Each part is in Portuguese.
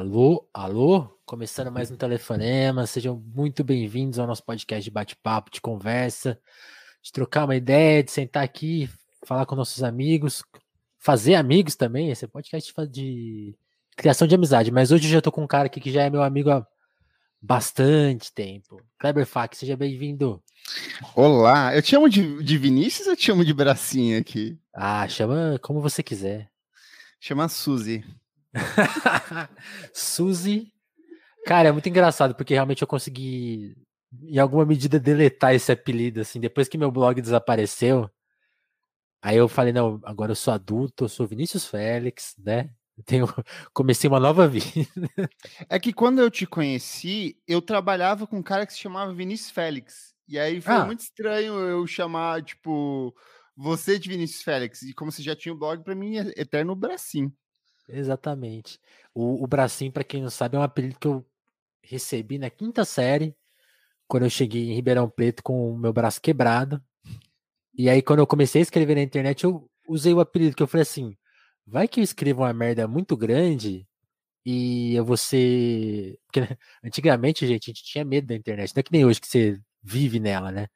Alô, alô? Começando mais um telefonema. Sejam muito bem-vindos ao nosso podcast de bate-papo, de conversa, de trocar uma ideia, de sentar aqui, falar com nossos amigos, fazer amigos também. Esse é podcast de criação de amizade. Mas hoje eu já tô com um cara aqui que já é meu amigo há bastante tempo. Kleber Fak, seja bem-vindo. Olá, eu te chamo de, de Vinícius ou te chamo de Bracinha aqui? Ah, chama como você quiser. Chama Suzy. Suzy. Cara, é muito engraçado, porque realmente eu consegui, em alguma medida, deletar esse apelido, assim, depois que meu blog desapareceu. Aí eu falei, não, agora eu sou adulto, eu sou Vinícius Félix, né? Tenho, comecei uma nova vida. É que quando eu te conheci, eu trabalhava com um cara que se chamava Vinícius Félix. E aí foi ah. muito estranho eu chamar, tipo, você de Vinícius Félix. E como você já tinha o blog, para mim é eterno bracinho. Exatamente. O, o bracinho, para quem não sabe, é um apelido que eu recebi na quinta série, quando eu cheguei em Ribeirão Preto com o meu braço quebrado. E aí, quando eu comecei a escrever na internet, eu usei o apelido que eu falei assim: vai que eu escrevo uma merda muito grande e eu vou ser. Porque antigamente, gente, a gente tinha medo da internet. Não é que nem hoje que você vive nela, né?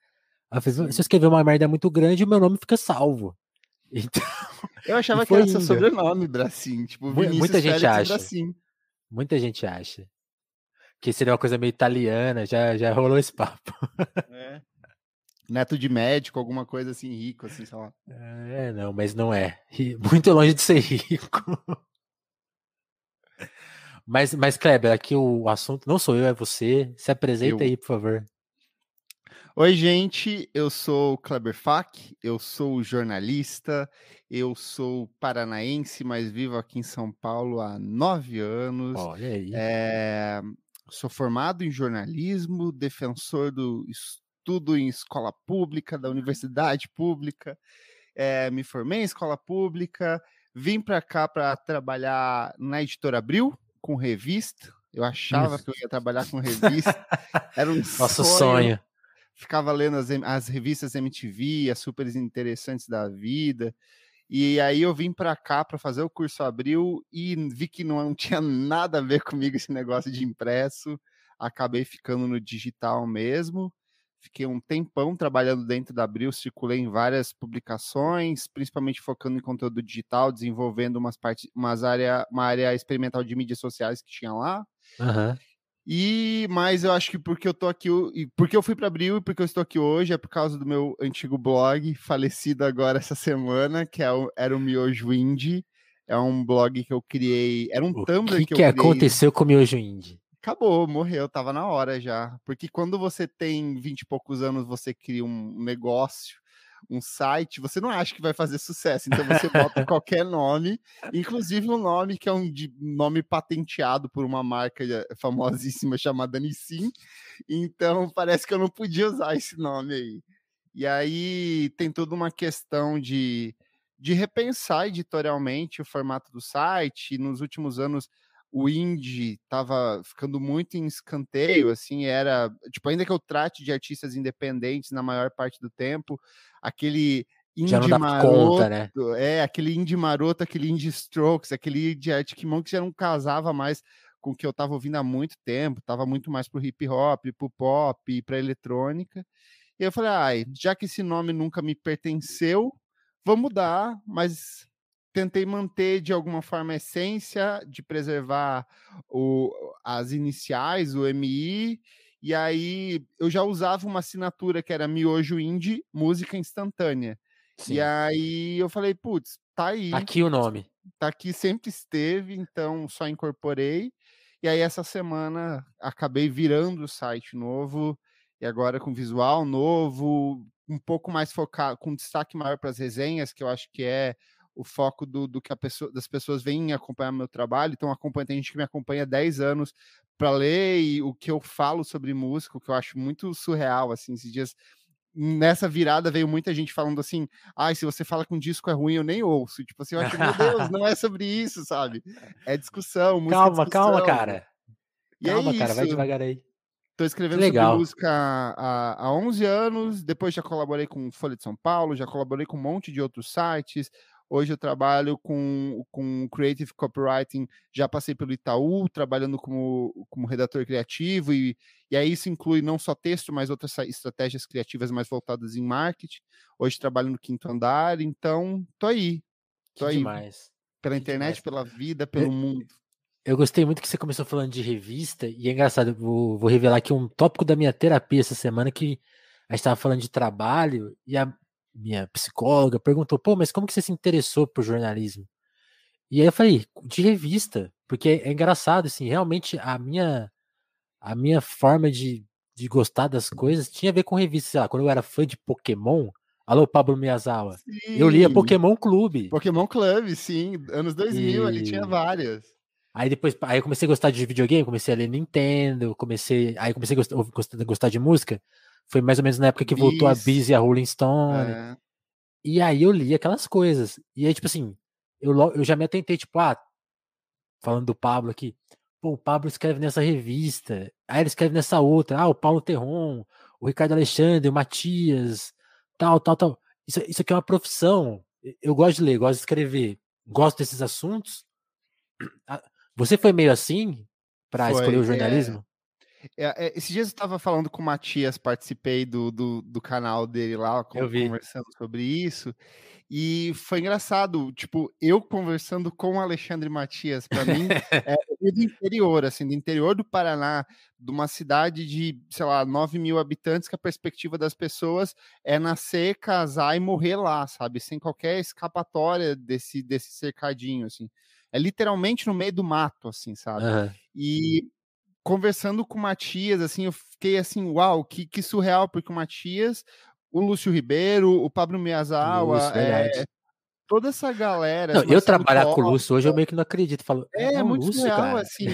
Eu falei, se eu escrever uma merda muito grande, o meu nome fica salvo. Então, eu achava que era seu sobrenome, Bracinho. Tipo, Vinícius Muita gente Félix acha. Bracinho. Muita gente acha. Que seria uma coisa meio italiana, já, já rolou esse papo. É. Neto de médico, alguma coisa assim, rico, assim, sei lá. É, não, mas não é. Muito longe de ser rico. Mas, mas Kleber, aqui o assunto não sou eu, é você. Se apresenta eu. aí, por favor. Oi, gente, eu sou o Kleber Fak, eu sou jornalista, eu sou paranaense, mas vivo aqui em São Paulo há nove anos. Olha aí. É, sou formado em jornalismo, defensor do estudo em escola pública, da universidade pública. É, me formei em escola pública, vim para cá para trabalhar na Editora Abril, com revista. Eu achava que eu ia trabalhar com revista. Era um Nosso sonho. sonho ficava lendo as, as revistas MTV, as super interessantes da vida. E aí eu vim para cá para fazer o curso Abril e vi que não, tinha nada a ver comigo esse negócio de impresso. Acabei ficando no digital mesmo. Fiquei um tempão trabalhando dentro da Abril, circulei em várias publicações, principalmente focando em conteúdo digital, desenvolvendo umas partes, umas área, uma área experimental de mídias sociais que tinha lá. Uhum. E mas eu acho que porque eu tô aqui, porque eu fui para Abril e porque eu estou aqui hoje é por causa do meu antigo blog, falecido agora essa semana, que é o, era o Miojo Indie. É um blog que eu criei, era um o Tumblr que, que, que eu criei. aconteceu com o Miojo Indie? Acabou, morreu, tava na hora já. Porque quando você tem 20 e poucos anos, você cria um negócio um site, você não acha que vai fazer sucesso. Então você bota qualquer nome, inclusive um nome que é um nome patenteado por uma marca eh, famosíssima chamada Nissin. Então parece que eu não podia usar esse nome aí. E aí tem toda uma questão de, de repensar editorialmente o formato do site. Nos últimos anos o indie estava ficando muito em escanteio, assim, era, tipo, ainda que eu trate de artistas independentes na maior parte do tempo, aquele indie maroto, conta, né? é, aquele indie maroto, aquele indie strokes, aquele indie Arctic Monkeys já não casava mais com o que eu estava ouvindo há muito tempo, estava muito mais pro hip hop, pro pop, pra eletrônica, e eu falei, ai, já que esse nome nunca me pertenceu, vou mudar, mas tentei manter de alguma forma a essência de preservar o, as iniciais, o MI, e aí eu já usava uma assinatura que era Miojo Indie, música instantânea. Sim. E aí eu falei, putz, tá aí. Tá aqui o nome. Tá aqui, sempre esteve, então só incorporei. E aí essa semana acabei virando o site novo, e agora com visual novo, um pouco mais focado, com destaque maior para as resenhas, que eu acho que é o foco do, do que a pessoa, das pessoas vêm acompanhar meu trabalho. Então, acompanha, tem gente que me acompanha há 10 anos para ler e o que eu falo sobre música, o que eu acho muito surreal, assim, esses dias nessa virada veio muita gente falando assim: ai, ah, se você fala que um disco é ruim, eu nem ouço. Tipo assim, eu acho, meu Deus, não é sobre isso, sabe? É discussão, música. Calma, discussão. calma, cara. E calma, é cara, vai devagar aí. Tô escrevendo Legal. sobre música há, há 11 anos, depois já colaborei com Folha de São Paulo, já colaborei com um monte de outros sites, Hoje eu trabalho com, com Creative Copywriting, já passei pelo Itaú, trabalhando como, como redator criativo, e, e aí isso inclui não só texto, mas outras estratégias criativas mais voltadas em marketing. Hoje trabalho no quinto andar, então tô aí. Tô que aí. Demais. Pela que internet, demais. pela vida, pelo eu, mundo. Eu gostei muito que você começou falando de revista, e é engraçado, vou, vou revelar aqui um tópico da minha terapia essa semana que a gente estava falando de trabalho, e a minha psicóloga perguntou, pô, mas como que você se interessou por jornalismo? E aí eu falei, de revista, porque é engraçado, assim, realmente a minha a minha forma de, de gostar das coisas tinha a ver com revista, sei lá, quando eu era fã de Pokémon, alô Pablo Miyazawa, sim. eu lia Pokémon Clube. Pokémon Clube, sim, anos 2000, e... ali tinha várias. Aí depois, aí eu comecei a gostar de videogame, comecei a ler Nintendo, comecei, aí comecei a gostar, gostar, gostar de música, foi mais ou menos na época que voltou a Biz e a Rolling Stone. É. E aí eu li aquelas coisas. E aí, tipo assim, eu, eu já me atentei, tipo, ah, falando do Pablo aqui, pô, o Pablo escreve nessa revista, aí ele escreve nessa outra, ah, o Paulo Terron, o Ricardo Alexandre, o Matias, tal, tal, tal. Isso, isso aqui é uma profissão. Eu gosto de ler, gosto de escrever, gosto desses assuntos. Você foi meio assim para escolher o é. jornalismo? É... É, esses dias eu estava falando com o Matias, participei do, do, do canal dele lá, conversando sobre isso. E foi engraçado, tipo, eu conversando com o Alexandre Matias, para mim, é do interior, assim, do interior do Paraná, de uma cidade de, sei lá, 9 mil habitantes, que a perspectiva das pessoas é nascer, casar e morrer lá, sabe? Sem qualquer escapatória desse, desse cercadinho, assim. É literalmente no meio do mato, assim, sabe? Uhum. E conversando com o Matias, assim, eu fiquei assim, uau, que, que surreal, porque o Matias, o Lúcio Ribeiro, o Pablo Miyazawa, Lúcio, é, toda essa galera. Não, eu trabalhar com o Lúcio hoje, eu meio que não acredito. Falo, é, é muito Lúcio, surreal, cara. assim,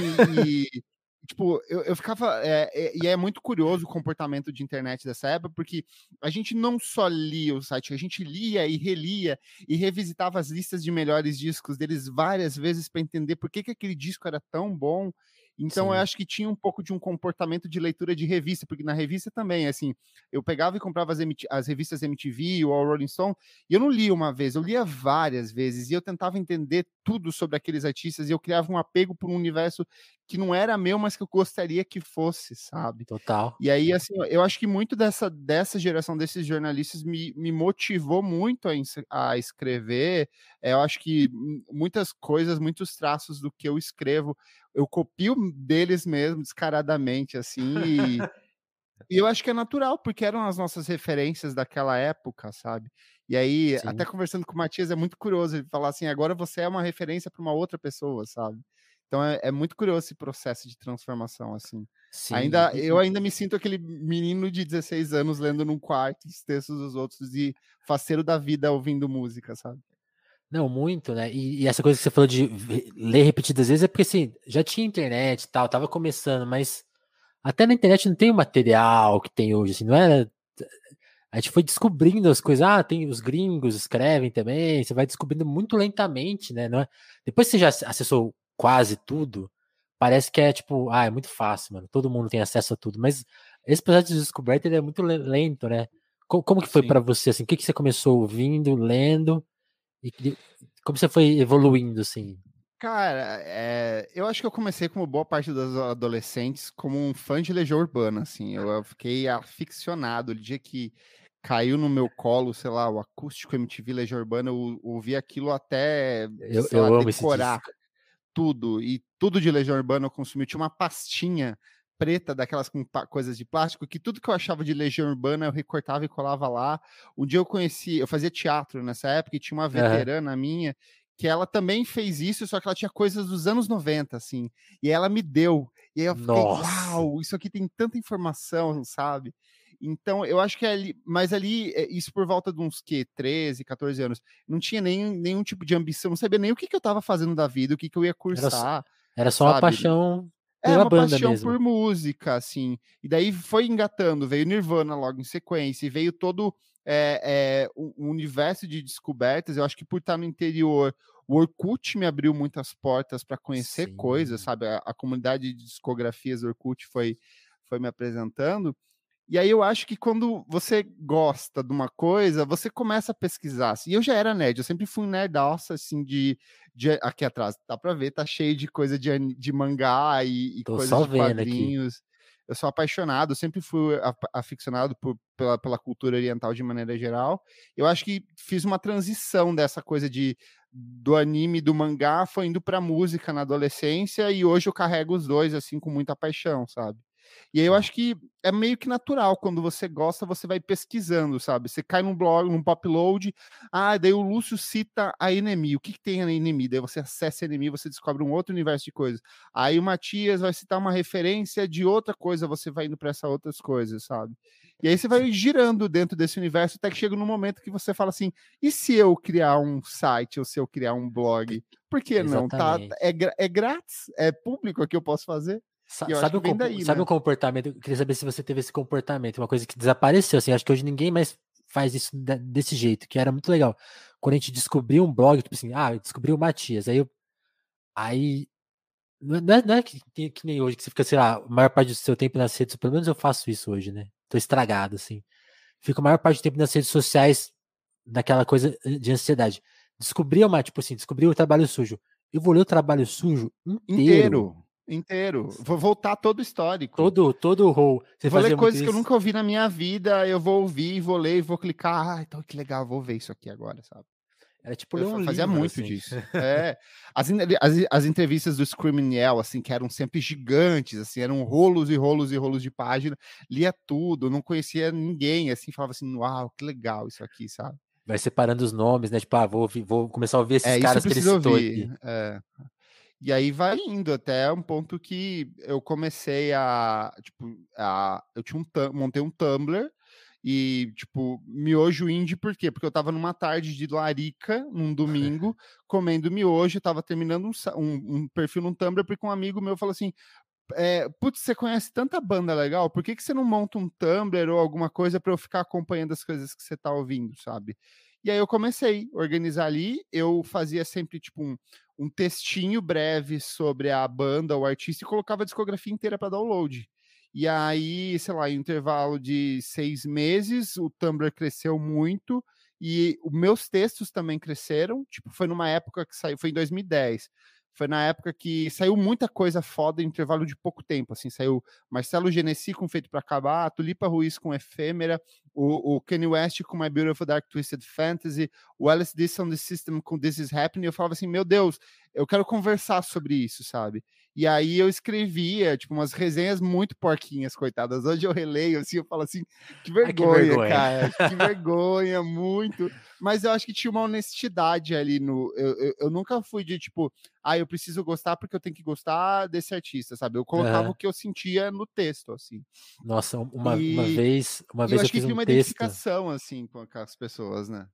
e, tipo, eu, eu ficava. É, é, e é muito curioso o comportamento de internet dessa época, porque a gente não só lia o site, a gente lia e relia e revisitava as listas de melhores discos deles várias vezes para entender por que, que aquele disco era tão bom então Sim. eu acho que tinha um pouco de um comportamento de leitura de revista, porque na revista também, assim, eu pegava e comprava as, as revistas MTV ou Rolling Stone, e eu não lia uma vez, eu lia várias vezes, e eu tentava entender tudo sobre aqueles artistas, e eu criava um apego por um universo que não era meu, mas que eu gostaria que fosse, sabe? Total. E aí, assim, eu acho que muito dessa, dessa geração desses jornalistas me, me motivou muito a, a escrever. É, eu acho que muitas coisas, muitos traços do que eu escrevo, eu copio deles mesmo, descaradamente, assim, e, e eu acho que é natural, porque eram as nossas referências daquela época, sabe? E aí, Sim. até conversando com o Matias, é muito curioso ele falar assim: agora você é uma referência para uma outra pessoa, sabe? Então é, é, muito curioso esse processo de transformação, assim. Sim. Ainda, eu ainda me sinto aquele menino de 16 anos lendo num quarto os textos dos outros e faceiro da vida ouvindo música, sabe? Não, muito, né? E, e, essa coisa que você falou de ler repetidas vezes é porque assim, já tinha internet e tal, tava começando, mas até na internet não tem o material que tem hoje, assim, não era. A gente foi descobrindo as coisas, ah, tem os gringos escrevem também, você vai descobrindo muito lentamente, né? Não é... Depois que você já acessou quase tudo, parece que é tipo, ah, é muito fácil, mano. Todo mundo tem acesso a tudo. Mas esse processo de descoberta é muito lento, né? Como, como que foi para você assim? O que, que você começou ouvindo, lendo como você foi evoluindo assim? Cara, é, eu acho que eu comecei como boa parte dos adolescentes como um fã de Legião Urbana, assim. Eu fiquei aficionado. O dia que caiu no meu colo, sei lá, o acústico MTV Legião Urbana, eu ouvi aquilo até eu, eu lá, amo decorar tudo, e tudo de Legião Urbana eu consumi. Tinha uma pastinha preta, daquelas com coisas de plástico, que tudo que eu achava de Legião Urbana eu recortava e colava lá. Um dia eu conheci, eu fazia teatro nessa época e tinha uma veterana uhum. minha que ela também fez isso, só que ela tinha coisas dos anos 90, assim, e ela me deu. E aí eu fiquei, Nossa. uau, isso aqui tem tanta informação, sabe? Então, eu acho que ali, mas ali, eh, isso por volta de uns que 13, 14 anos, não tinha nem, nenhum tipo de ambição, não sabia nem o que, que eu estava fazendo da vida, o que, que eu ia cursar. Era só, era só uma paixão é, uma paixão mesmo. por música, assim. E daí foi engatando, veio Nirvana logo em sequência, e veio todo é, é, um universo de descobertas. Eu acho que por estar no interior, o Orkut me abriu muitas portas para conhecer Sim. coisas, sabe? A, a, comunidade de discografias do Orkut foi, foi me apresentando. E aí eu acho que quando você gosta de uma coisa, você começa a pesquisar. Assim. E eu já era nerd, eu sempre fui nerdaça, assim, de, de. Aqui atrás, dá pra ver, tá cheio de coisa de, de mangá e, e coisas de quadrinhos. Aqui. Eu sou apaixonado, sempre fui aficionado por, pela, pela cultura oriental de maneira geral. Eu acho que fiz uma transição dessa coisa de do anime do mangá foi indo para música na adolescência e hoje eu carrego os dois assim com muita paixão, sabe? E aí eu acho que é meio que natural, quando você gosta, você vai pesquisando, sabe? Você cai num blog, num popload, ah, daí o Lúcio cita a Enemy, o que, que tem a Enemy? Daí você acessa a Enemy, você descobre um outro universo de coisas. Aí o Matias vai citar uma referência de outra coisa, você vai indo para essas outras coisas, sabe? E aí você vai girando dentro desse universo até que chega num momento que você fala assim: e se eu criar um site ou se eu criar um blog? Por que não? Tá, é, é grátis? É público que eu posso fazer? Sabe o, daí, sabe né? o comportamento? Eu queria saber se você teve esse comportamento, uma coisa que desapareceu. Assim, acho que hoje ninguém mais faz isso desse jeito, que era muito legal. Quando a gente descobriu um blog, tipo assim, ah, eu descobri o Matias, aí eu. Aí. Não é, não é que, que, nem hoje, que você fica, sei lá, a maior parte do seu tempo nas redes, pelo menos eu faço isso hoje, né? Tô estragado, assim. Fico a maior parte do tempo nas redes sociais, naquela coisa de ansiedade. Descobri uma, tipo assim, descobri o trabalho sujo. Eu vou ler o trabalho sujo inteiro. inteiro inteiro. Vou voltar todo o histórico. Todo, todo o rol. Você vou ler coisas que eu nunca ouvi na minha vida, eu vou ouvir, vou ler e vou clicar. Ah, então que legal, vou ver isso aqui agora, sabe? Era tipo eu um fazia livro, muito assim. disso. É, as, as, as, entrevistas do Screaming Yell, assim, que eram sempre gigantes, assim, eram rolos e rolos e rolos de página. Lia tudo, não conhecia ninguém, assim, falava assim, uau, que legal isso aqui, sabe? Vai separando os nomes, né? Tipo, ah, vou, vou começar a ouvir esses é, caras que ele citou ouvir. aqui. É. E aí vai indo até um ponto que eu comecei a, tipo, a, eu tinha um montei um Tumblr e, tipo, miojo indie, por quê? Porque eu tava numa tarde de larica, num domingo, comendo miojo, tava terminando um, um, um, perfil no Tumblr, porque um amigo meu falou assim, é, putz, você conhece tanta banda legal, por que, que você não monta um Tumblr ou alguma coisa para eu ficar acompanhando as coisas que você tá ouvindo, sabe? E aí eu comecei a organizar ali, eu fazia sempre, tipo, um, um textinho breve sobre a banda, o artista, e colocava a discografia inteira para download. E aí, sei lá, em um intervalo de seis meses, o Tumblr cresceu muito e os meus textos também cresceram. Tipo, foi numa época que saiu, foi em 2010. Foi na época que saiu muita coisa foda em intervalo de pouco tempo. Assim, saiu Marcelo Genesi com Feito para Acabar, Tulipa Ruiz com Efêmera, o, o Kanye West com My Beautiful Dark Twisted Fantasy, o LSD Sound System com This Is Happening. Eu falava assim, meu Deus, eu quero conversar sobre isso, sabe? E aí eu escrevia, tipo, umas resenhas muito porquinhas, coitadas. Hoje eu releio, assim, eu falo assim, que vergonha, Ai, que vergonha. cara, que vergonha, muito. Mas eu acho que tinha uma honestidade ali no... Eu, eu, eu, nunca fui de, tipo, ah, eu preciso gostar porque eu tenho que gostar desse artista, sabe? Eu colocava uhum. o que eu sentia no texto, assim. Nossa, uma, e... uma vez, uma vez eu, eu acho que fiz um uma texto... identificação, assim, com as pessoas, né?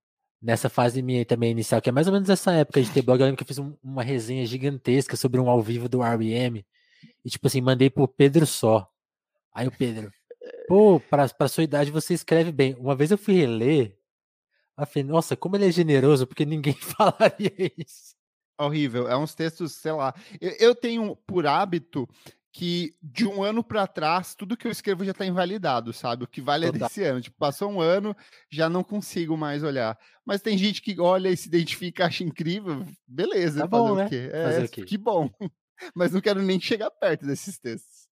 Nessa fase minha também inicial, que é mais ou menos essa época de ter blog, eu lembro que eu fiz um, uma resenha gigantesca sobre um ao vivo do R.E.M. E, tipo assim, mandei pro Pedro só. Aí o Pedro, pô, pra, pra sua idade você escreve bem. Uma vez eu fui reler, eu falei, nossa, como ele é generoso, porque ninguém falaria isso. Horrível. É uns textos, sei lá. Eu, eu tenho por hábito que de um ano para trás, tudo que eu escrevo já está invalidado, sabe? O que vale é desse ano. Tipo, passou um ano, já não consigo mais olhar. Mas tem gente que olha e se identifica, acha incrível. Beleza, tá bom, né? É, fazer o quê? Que bom. Mas não quero nem chegar perto desses textos.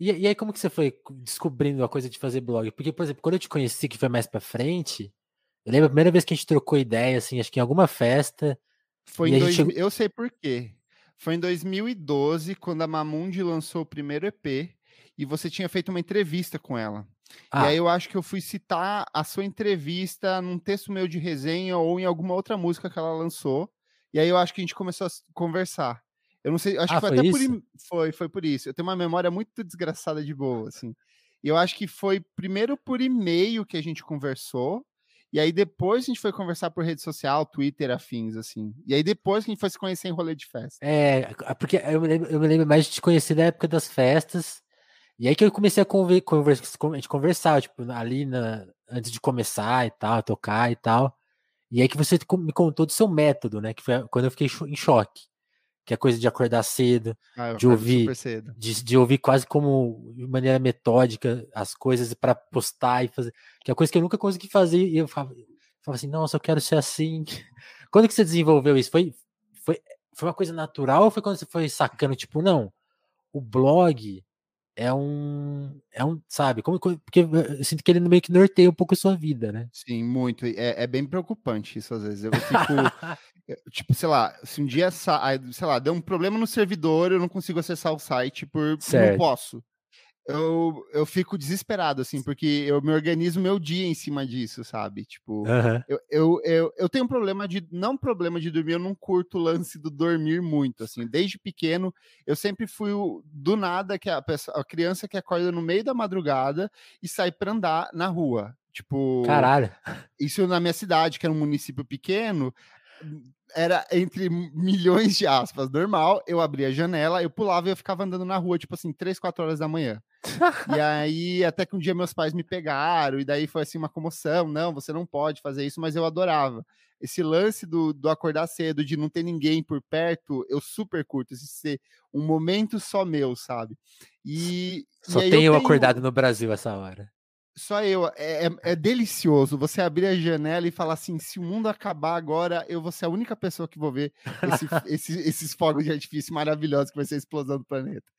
E, e, aí, como que você foi descobrindo a coisa de fazer blog? Porque, por exemplo, quando eu te conheci, que foi mais pra frente, eu lembro a primeira vez que a gente trocou ideia, assim, acho que em alguma festa. Foi em dois... chegou... Eu sei por quê. Foi em 2012, quando a Mamundi lançou o primeiro EP, e você tinha feito uma entrevista com ela. Ah. E aí eu acho que eu fui citar a sua entrevista num texto meu de resenha ou em alguma outra música que ela lançou. E aí eu acho que a gente começou a conversar. Eu não sei, acho ah, que foi, foi até isso? por foi, foi por isso. Eu tenho uma memória muito desgraçada de boa, assim. E eu acho que foi primeiro por e-mail que a gente conversou, e aí depois a gente foi conversar por rede social, Twitter, afins, assim. E aí depois que a gente foi se conhecer em rolê de festa. É, porque eu me lembro, eu me lembro mais de te conhecer da época das festas. E aí que eu comecei a conver, conversar, tipo, ali na, antes de começar e tal, tocar e tal. E aí que você me contou do seu método, né? Que foi quando eu fiquei em choque. Que é coisa de acordar cedo, Ah, de ouvir, cedo. de, de ouvir quase como de maneira metódica as coisas para postar e fazer, que é coisa que eu nunca consegui fazer. E eu falava, falava assim, nossa, eu quero ser assim. Quando que você desenvolveu isso? Foi, foi, foi uma coisa natural ou foi quando você foi sacando, tipo, não, o blog é um, é um, sabe, como, porque eu sinto que ele meio que norteia um pouco a sua vida, né? Sim, muito. É, é bem preocupante isso às vezes. Eu fico, eu, tipo, sei lá, se um dia, sei lá, deu um problema no servidor, eu não consigo acessar o site por não Certo. posso. Eu, eu fico desesperado, assim, porque eu me organizo meu dia em cima disso, sabe? Tipo, Aham. eu, eu, eu, eu tenho um problema de. Não problema de dormir, eu não curto o lance do dormir muito. Assim, desde pequeno, eu sempre fui o, do nada que a, pessoa, a criança que acorda no meio da madrugada e sai pra andar na rua. Tipo, Caralho. isso na minha cidade, que era um município pequeno, era entre milhões de aspas, normal. Eu abria a janela, eu pulava e eu ficava andando na rua, tipo assim, três, quatro horas da manhã. E aí, até que um dia meus pais me pegaram, e daí foi assim uma comoção. Não, você não pode fazer isso, mas eu adorava. Esse lance do, do acordar cedo, de não ter ninguém por perto, eu super curto. Esse ser um momento só meu, sabe? E, Só e tem eu tenho- acordado no Brasil essa hora. só eu. É, é- é delicioso você abrir a janela e falar assim: se o mundo acabar agora, eu vou ser a única pessoa que vou ver esse- esse- esses fogos de artifício maravilhosos que vai ser a explosão do planeta.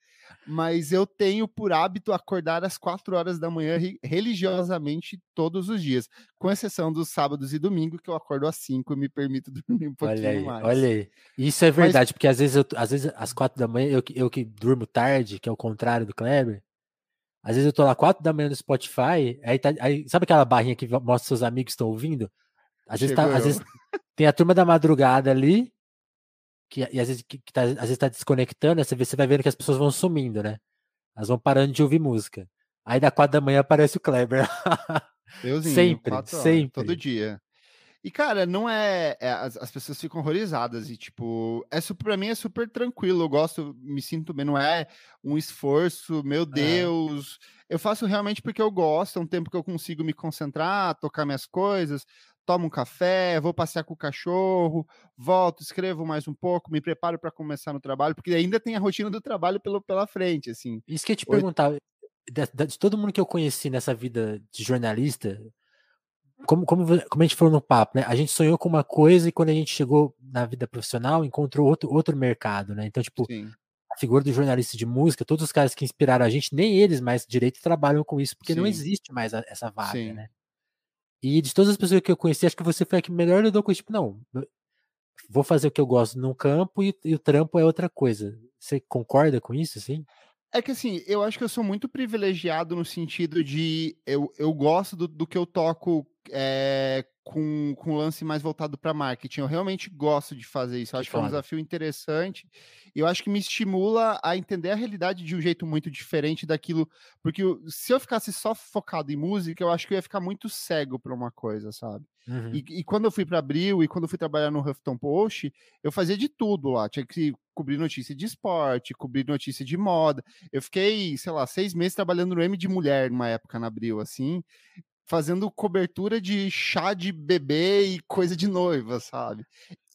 Mas eu tenho por hábito acordar às quatro horas da manhã religiosamente todos os dias, com exceção dos sábados e domingo, que eu acordo às cinco e me permito dormir um pouquinho Olha aí, mais. olha aí. Isso é verdade, porque às vezes, eu, às vezes às quatro da manhã, eu, que- eu que durmo tarde, que é o contrário do Kleber, às vezes eu tô lá quatro da manhã no Spotify, aí, tá, aí sabe aquela barrinha que mostra seus amigos estão ouvindo? Às vezes, tá- às vezes tem a turma da madrugada ali, que, e às vezes, que, que tá, às vezes tá desconectando, você, vê, você vai vendo que as pessoas vão sumindo, né? Elas vão parando de ouvir música. Aí da quatro da manhã aparece o Kleber. Euzinho, Sempre, horas, sempre. Todo dia. E, cara, não é. é, as, as pessoas ficam horrorizadas e, tipo, é super, pra mim é super tranquilo. Eu gosto, me sinto bem. Não é um esforço, meu Deus. Eu faço realmente porque eu gosto. É um tempo que eu consigo me concentrar, tocar minhas coisas, tomo um café, vou passear com o cachorro, volto, escrevo mais um pouco, me preparo para começar no trabalho, porque ainda tem a rotina do trabalho pelo, pela frente, assim. Isso que eu ia te Oi. perguntar, de, de- todo mundo que eu conheci nessa vida de jornalista, como, como, como a gente falou no papo, né? A gente sonhou com uma coisa e quando a gente chegou na vida profissional, encontrou outro, outro mercado, né? Então, tipo, Sim, a figura do jornalista de música, todos os caras que inspiraram a gente, nem eles mais direito trabalham com isso, porque não Sim. existe mais a- essa vaga, Sim. né? E de todas as pessoas que eu conheci, acho que você foi a que melhor lidou com isso. Tipo, não, vou fazer o que eu gosto num campo e, e o trampo é outra coisa. Você concorda com isso, assim? É que assim, eu acho que eu sou muito privilegiado no sentido de eu, eu gosto do, do que eu toco é, com, com lance mais voltado para marketing. Eu realmente gosto de fazer isso. Eu acho que é um desafio interessante. E eu acho que me estimula a entender a realidade de um jeito muito diferente daquilo. Porque eu- se eu ficasse só focado em música, eu acho que eu ia ficar muito cego para uma coisa, sabe? Uhum. E, e quando eu fui para Abril e quando eu fui trabalhar no Huffington Post, eu fazia de tudo lá. Tinha que cobrir notícia de esporte, cobrir notícia de moda. Eu fiquei, sei lá, seis meses trabalhando no M de Mulher numa época na Abril, assim, fazendo cobertura de chá de bebê e coisa de noiva, sabe?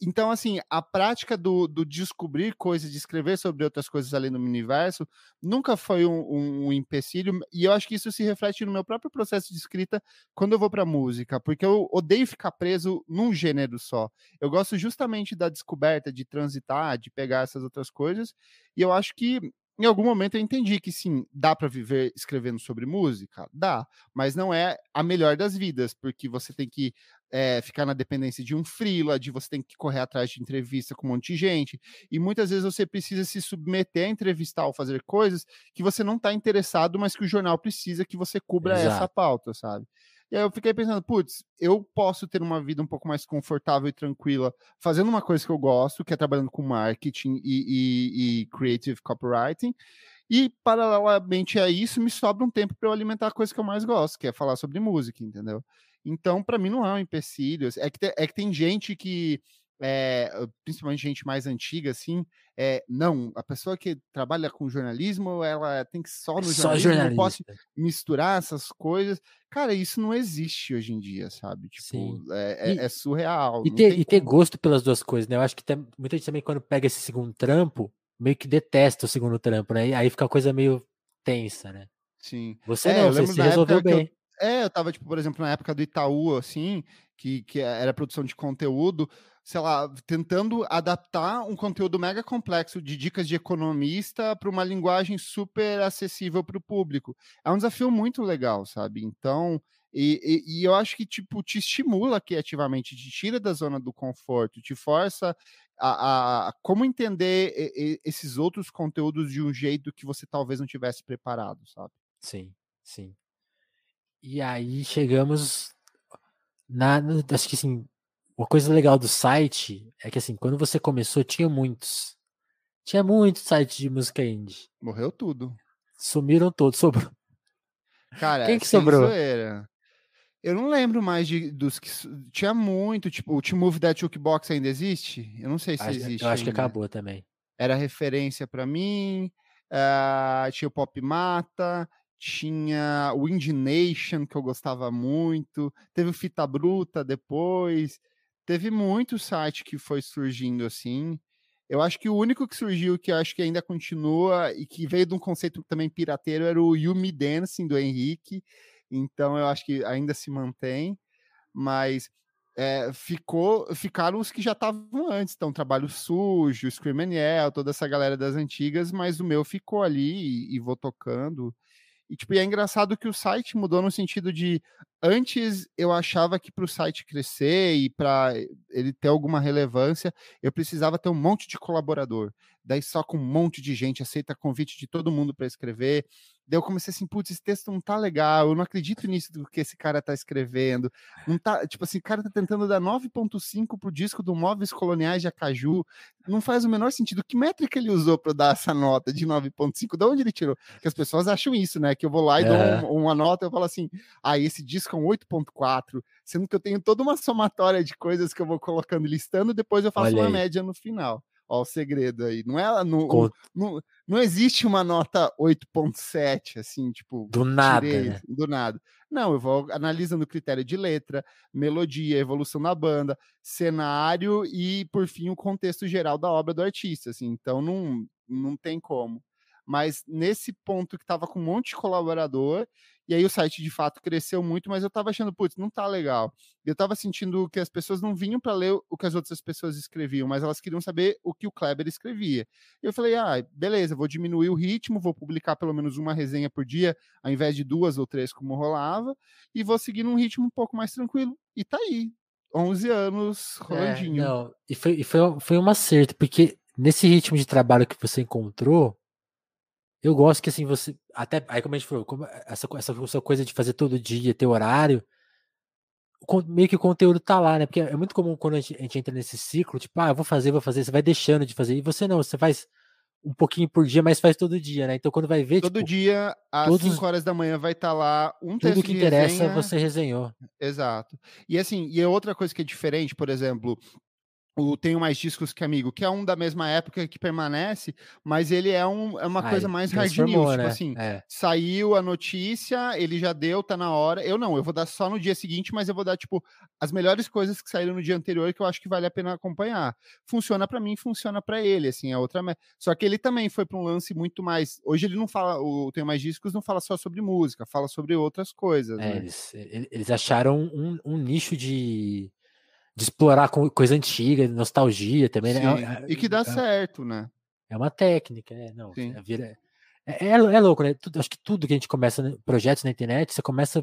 Então, assim, a prática do, do descobrir coisas, de escrever sobre outras coisas além do universo, nunca foi um, um, um empecilho, e eu acho que isso se reflete no meu próprio processo de escrita quando eu vou para música, porque eu odeio ficar preso num gênero só. Eu gosto justamente da descoberta, de transitar, de pegar essas outras coisas, e eu acho que em algum momento eu entendi que sim, dá para viver escrevendo sobre música? Dá, mas não é a melhor das vidas, porque você tem que é, ficar na dependência de um freela, de você tem que correr atrás de entrevista com um monte de gente, e muitas vezes você precisa se submeter a entrevistar ou fazer coisas que você não está interessado, mas que o jornal precisa que você cubra essa Exato. pauta, sabe? E aí eu fiquei pensando, putz, eu posso ter uma vida um pouco mais confortável e tranquila fazendo uma coisa que eu gosto, que é trabalhando com marketing e, e- e creative copywriting. E, paralelamente a isso, me sobra um tempo para eu alimentar a coisa que eu mais gosto, que é falar sobre música, entendeu? Então, para mim, não é um empecilho. É que, te- é que tem gente que é, principalmente gente mais antiga, assim, é, não, a pessoa que trabalha com jornalismo, ela tem que só no Só jornalismo, não pode jornalista. misturar essas coisas. Cara, isso não existe hoje em dia, sabe? Tipo, Sim. é, E, é- é surreal, e, não ter, e ter gosto pelas duas coisas, né? Eu acho que tem, muita gente também, quando pega esse segundo trampo, meio que detesta o segundo trampo, né? E aí fica a coisa meio tensa, né? Sim. Você É, não, você se resolveu que eu. bem. É, eu tava, tipo, por exemplo, na época do Itaú, assim, que, que era produção de conteúdo, sei lá, tentando adaptar um conteúdo mega complexo de dicas de economista para uma linguagem super acessível para o público. É um desafio muito legal, sabe? Então, e, e- e eu acho que, tipo, te estimula criativamente, te tira da zona do conforto, te força a, a- a como entender e- esses outros conteúdos de um jeito que você talvez não tivesse preparado, sabe? Sim, sim. E aí chegamos na. Acho que assim, uma coisa legal do site é que assim, quando você começou, tinha muitos. Tinha muitos sites de música indie. Morreu tudo. Sumiram todos, sobrou. Cara, Quem que sobrou? zoeira. Eu não lembro mais de, dos que. Tinha muito, tipo, o T-Move That Jukebox ainda existe? Eu não sei se Acho- existe Eu acho que ainda. acabou também. Era referência pra mim. ah, tinha o Pop Mata, tinha o Indie Nation, que eu gostava muito. Teve o Fita Bruta depois. Teve muito site que foi surgindo assim. Eu acho que o único que surgiu, que acho que ainda continua e que veio de um conceito também pirateiro, era o Yumi Dancing do Henrique. Então eu acho que ainda se mantém, mas é, ficou, ficaram os que já estavam antes. Então, Trabalho Sujo, Scream and Yell, toda essa galera das antigas, mas o meu ficou ali e, e vou tocando. E, tipo, e é engraçado que o site mudou no sentido de antes eu achava que para o site crescer e para ele ter alguma relevância, eu precisava ter um monte de colaborador. Daí só com um monte de gente aceita convite de todo mundo para escrever. Daí eu comecei assim, putz, esse texto não tá legal, eu não acredito nisso do que esse cara tá escrevendo. Não tá, tipo assim, o cara tá tentando dar 9.5 pro disco do Móveis Coloniais de Acaju. Não faz o menor sentido. Que métrica ele usou para dar essa nota de 9.5? De onde ele tirou? Porque as pessoas acham isso, né? Que eu vou lá e dou Aham. um- uma nota, eu falo assim: "Ah, esse disco é um 8.4", sendo que eu tenho toda uma somatória de coisas que eu vou colocando e listando, depois eu faço Olha uma aí. média no final. Ó, o segredo aí. Não é no, Com- não, não existe uma nota 8.7, assim, tipo, Do nada, tirei né? do nada. Não, eu vou analisando o critério de letra, melodia, evolução da banda, cenário e, por fim, o contexto geral da obra do artista, assim. Então, não, não tem como. Mas nesse ponto que tava com um monte de colaborador, e aí o site de fato cresceu muito, mas eu tava achando, putz, não tá legal. Eu tava sentindo que as pessoas não vinham para ler o que as outras pessoas escreviam, mas elas queriam saber o que o Kleber escrevia. Eu falei, ah, beleza, vou diminuir o ritmo, vou publicar pelo menos uma resenha por dia, ao invés de duas ou três como rolava, e vou seguir num ritmo um pouco mais tranquilo. E tá aí, 11 anos É, rolandinho. não, e foi, e foi, foi um acerto, porque nesse ritmo de trabalho que você encontrou, eu gosto que assim, você. Até aí, como a gente falou, como essa, essa, essa coisa de fazer todo dia, ter horário, meio que o conteúdo tá lá, né? Porque é muito comum quando a gente, a gente entra nesse ciclo, tipo, ah, eu vou fazer, vou fazer, você vai deixando de fazer. E você não, você faz um pouquinho por dia, mas faz todo dia, né? Então quando vai ver, Todo tipo, dia, às todos- 5 horas da manhã, vai estar lá um tudo texto que de interessa resenha, você resenhou. Exato. E assim, e é outra coisa que é diferente, por exemplo, o Tenho Mais Discos Que Amigo, que é um da mesma época que permanece, mas ele é, um, é uma Ah, coisa mais hard news, tipo né? assim, É. saiu a notícia, ele já deu, tá na hora. Eu não, eu vou dar só no dia seguinte, mas eu vou dar, tipo, as melhores coisas que saíram no dia anterior que eu acho que vale a pena acompanhar. Funciona pra mim, funciona pra ele, assim, é outra. Só que ele também foi pra um lance muito mais. Hoje ele não fala, o Tenho Mais Discos não fala só sobre música, fala sobre outras coisas, É, né? eles, ele- eles acharam um, um nicho de, de explorar co- coisa antiga, nostalgia também, né? Sim, É, E que dá é- certo, né? é uma técnica, né? Não, é, vira- é, é, é louco, né? Tudo- acho que tudo que a gente começa, né, projetos na internet, você começa,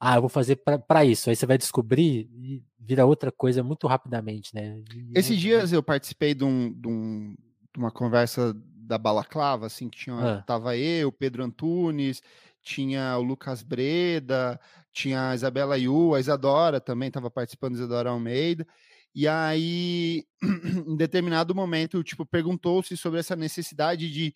ah, eu vou fazer pra isso, aí você vai descobrir e vira outra coisa muito rapidamente, né? E Esses é- dias eu participei de, um- de um- de uma conversa da Balaclava, assim, que tinha, Ah. tava eu, Pedro Antunes, tinha o Lucas Breda, tinha a Isabela Yu, a Isadora também estava participando, Isadora Almeida, e aí, em determinado momento, tipo, perguntou-se sobre essa necessidade de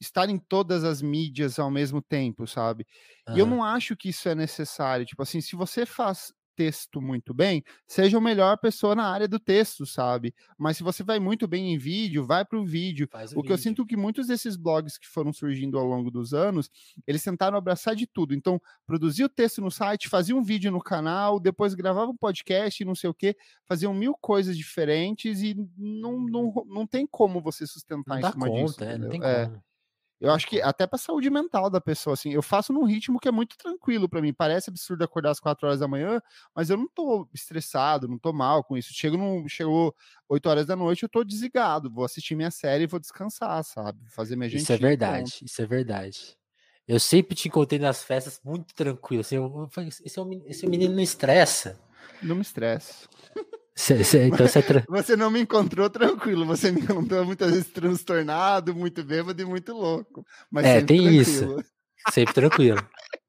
estar em todas as mídias ao mesmo tempo, sabe? E eu não acho que isso é necessário. Tipo assim, se você faz texto muito bem, seja o melhor pessoa na área do texto, sabe? Mas se você vai muito bem em vídeo, vai para o vídeo. O, o que eu sinto que muitos desses blogs que foram surgindo ao longo dos anos, eles tentaram abraçar de tudo. Então, produzia o texto no site, fazia um vídeo no canal, depois gravava um podcast, não sei o quê, faziam mil coisas diferentes e não, não, não tem como você sustentar não em cima conta, disso. É, não tem é. Eu acho que até para saúde mental da pessoa, assim, eu faço num ritmo que é muito tranquilo para mim. Parece absurdo acordar às quatro horas da manhã, mas eu não tô estressado, não tô mal com isso. Chego no, chegou 8 horas da noite, eu tô desligado, vou assistir minha série e vou descansar, sabe? Fazer minha gente. Isso é verdade, isso é verdade. Eu sempre te encontrei nas festas muito tranquilo. Assim, eu, esse, é esse menino não estressa. Não me estresso. Cê, cê, então você, tra... você não me encontrou tranquilo, você me encontrou muitas vezes transtornado, muito bêbado e muito louco. Mas é, tem tranquilo. isso. Sempre tranquilo.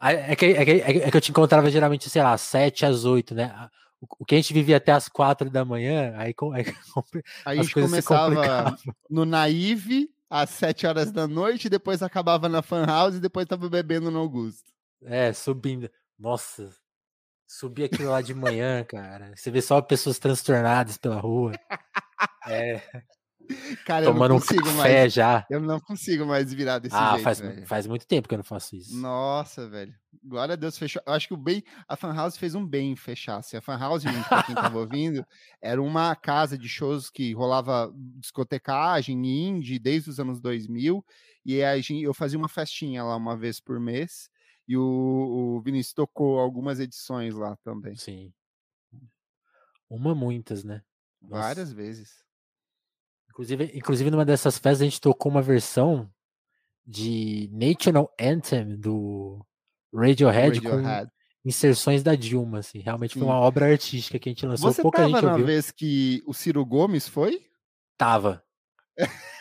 É que, é, que, é que eu te encontrava geralmente, sei lá, às 7 às 8, né? O que a gente vivia até às 4 da manhã, aí, aí a gente começava no Naive às 7 horas da noite, depois acabava na Fan House e depois tava bebendo no Augusto. É, subindo. Nossa, Subir aquilo lá de manhã, cara. Você vê só pessoas transtornadas pela rua. É. Cara, tomando um café mais, já. Eu não consigo mais virar desse ah, jeito. faz, velho. faz muito tempo que eu não faço isso. Nossa, velho. Glória a Deus, fechou. Eu acho que o bem. A Fan House fez um bem fechar. Se a Fan House, pra quem tava ouvindo, era uma casa de shows que rolava discotecagem, indie, desde os anos 2000. E aí eu fazia uma festinha lá uma vez por mês. E o, o Vinícius tocou algumas edições lá também. Sim. Uma, muitas, né? Nossa. Várias vezes. Inclusive, inclusive, numa dessas festas, a gente tocou uma versão de National Anthem do Radiohead, Radiohead. com inserções da Dilma, assim. Realmente Sim. foi uma obra artística que a gente lançou. Você Pouca tava gente na ouviu. vez que o Ciro Gomes foi? Tava.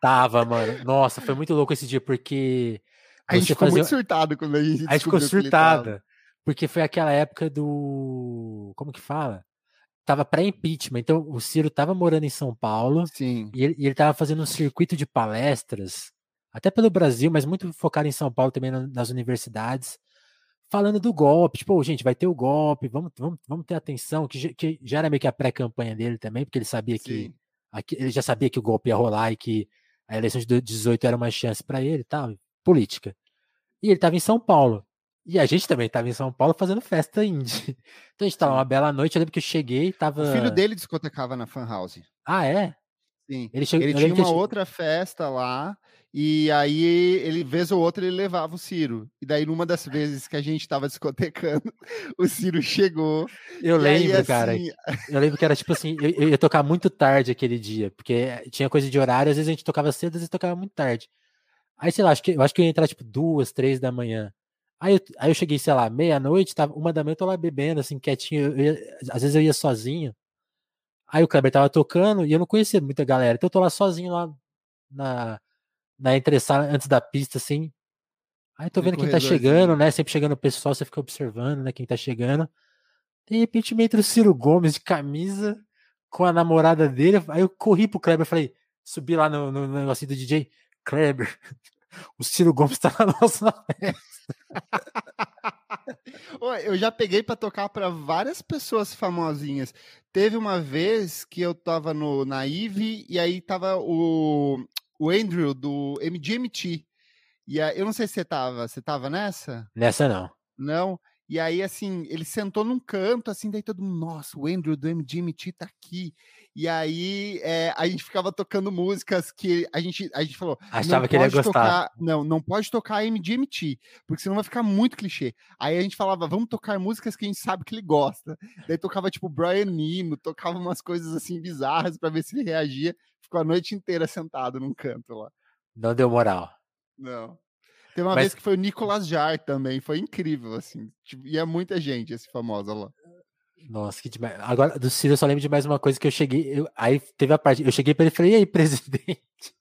Tava, mano. Nossa, foi muito louco esse dia, porque a gente ficou fazia... muito surtado quando a gente A gente ficou surtada. Porque foi aquela época do. Como que fala? Tava pré-impeachment. Então o Ciro tava morando em São Paulo. Sim. E ele, e ele tava fazendo um circuito de palestras, até pelo Brasil, mas muito focado em São Paulo também nas universidades, falando do golpe. Tipo, oh, gente, vai ter o golpe, vamos, vamos, vamos ter atenção, que, que já era meio que a pré-campanha dele também, porque ele sabia que. Aqui, ele já sabia que o golpe ia rolar e que a eleição de 2018 era uma chance para ele e tal política. E ele estava em São Paulo. E a gente também estava em São Paulo fazendo festa indie. Então a gente estava uma bela noite. Eu lembro que eu cheguei e tava. O filho dele discotecava na Fan House. Ah, é? Sim. Ele, ele tinha uma outra festa lá. E aí, ele, vez ou outra, ele levava o Ciro. E daí, numa das vezes que a gente estava discotecando, o Ciro chegou. Eu lembro, aí, cara. Assim... Eu lembro que era tipo assim, eu, eu, ia tocar muito tarde aquele dia, porque tinha coisa de horário, às vezes a gente tocava cedo, às vezes tocava muito tarde. Aí, sei lá, acho que, eu acho que eu ia entrar tipo duas, três da manhã. Aí eu, aí eu cheguei, sei lá, meia-noite, tava, uma da manhã eu tô lá bebendo, assim, quietinho. Ia, às vezes eu ia sozinho. Aí o Kleber tava tocando e eu não conhecia muita galera. Então eu tô lá sozinho lá na, na entressala, antes da pista, assim. Aí tô vendo quem tá chegando, né? Sempre chegando o pessoal, você fica observando, né? Quem tá chegando. De repente me entra o Ciro Gomes de camisa com a namorada dele. Aí eu corri pro Kleber e falei, subi lá no, no negócio do DJ. Kleber, o Ciro Gomes tá na nossa festa. eu já peguei para tocar para várias pessoas famosinhas. Teve uma vez que eu tava no na Ive e aí tava o, o Andrew do MGMT. E aí, eu não sei se você tava, você tava nessa? Nessa não. Não. E aí, assim, ele sentou num canto, assim, daí todo mundo, nossa, o Andrew do MGMT tá aqui. E aí é, a gente ficava tocando músicas que a gente, a gente falou. Achava que ele ia gostar. Tocar, não, não pode tocar MGMT, porque senão vai ficar muito clichê. Aí a gente falava, vamos tocar músicas que a gente sabe que ele gosta. Daí tocava tipo Brian Eno, tocava umas coisas assim bizarras para ver se ele reagia. Ficou a noite inteira sentado num canto lá. Não deu moral. Não. Tem uma Mas... vez que foi o Nicolas Jar também, foi incrível, assim. Tipo, e é muita gente esse famoso lá. Nossa, que demais. Agora, do Ciro, eu só lembro de mais uma coisa que eu cheguei. Eu, aí teve a parte. Eu cheguei para ele e falei, e aí, presidente?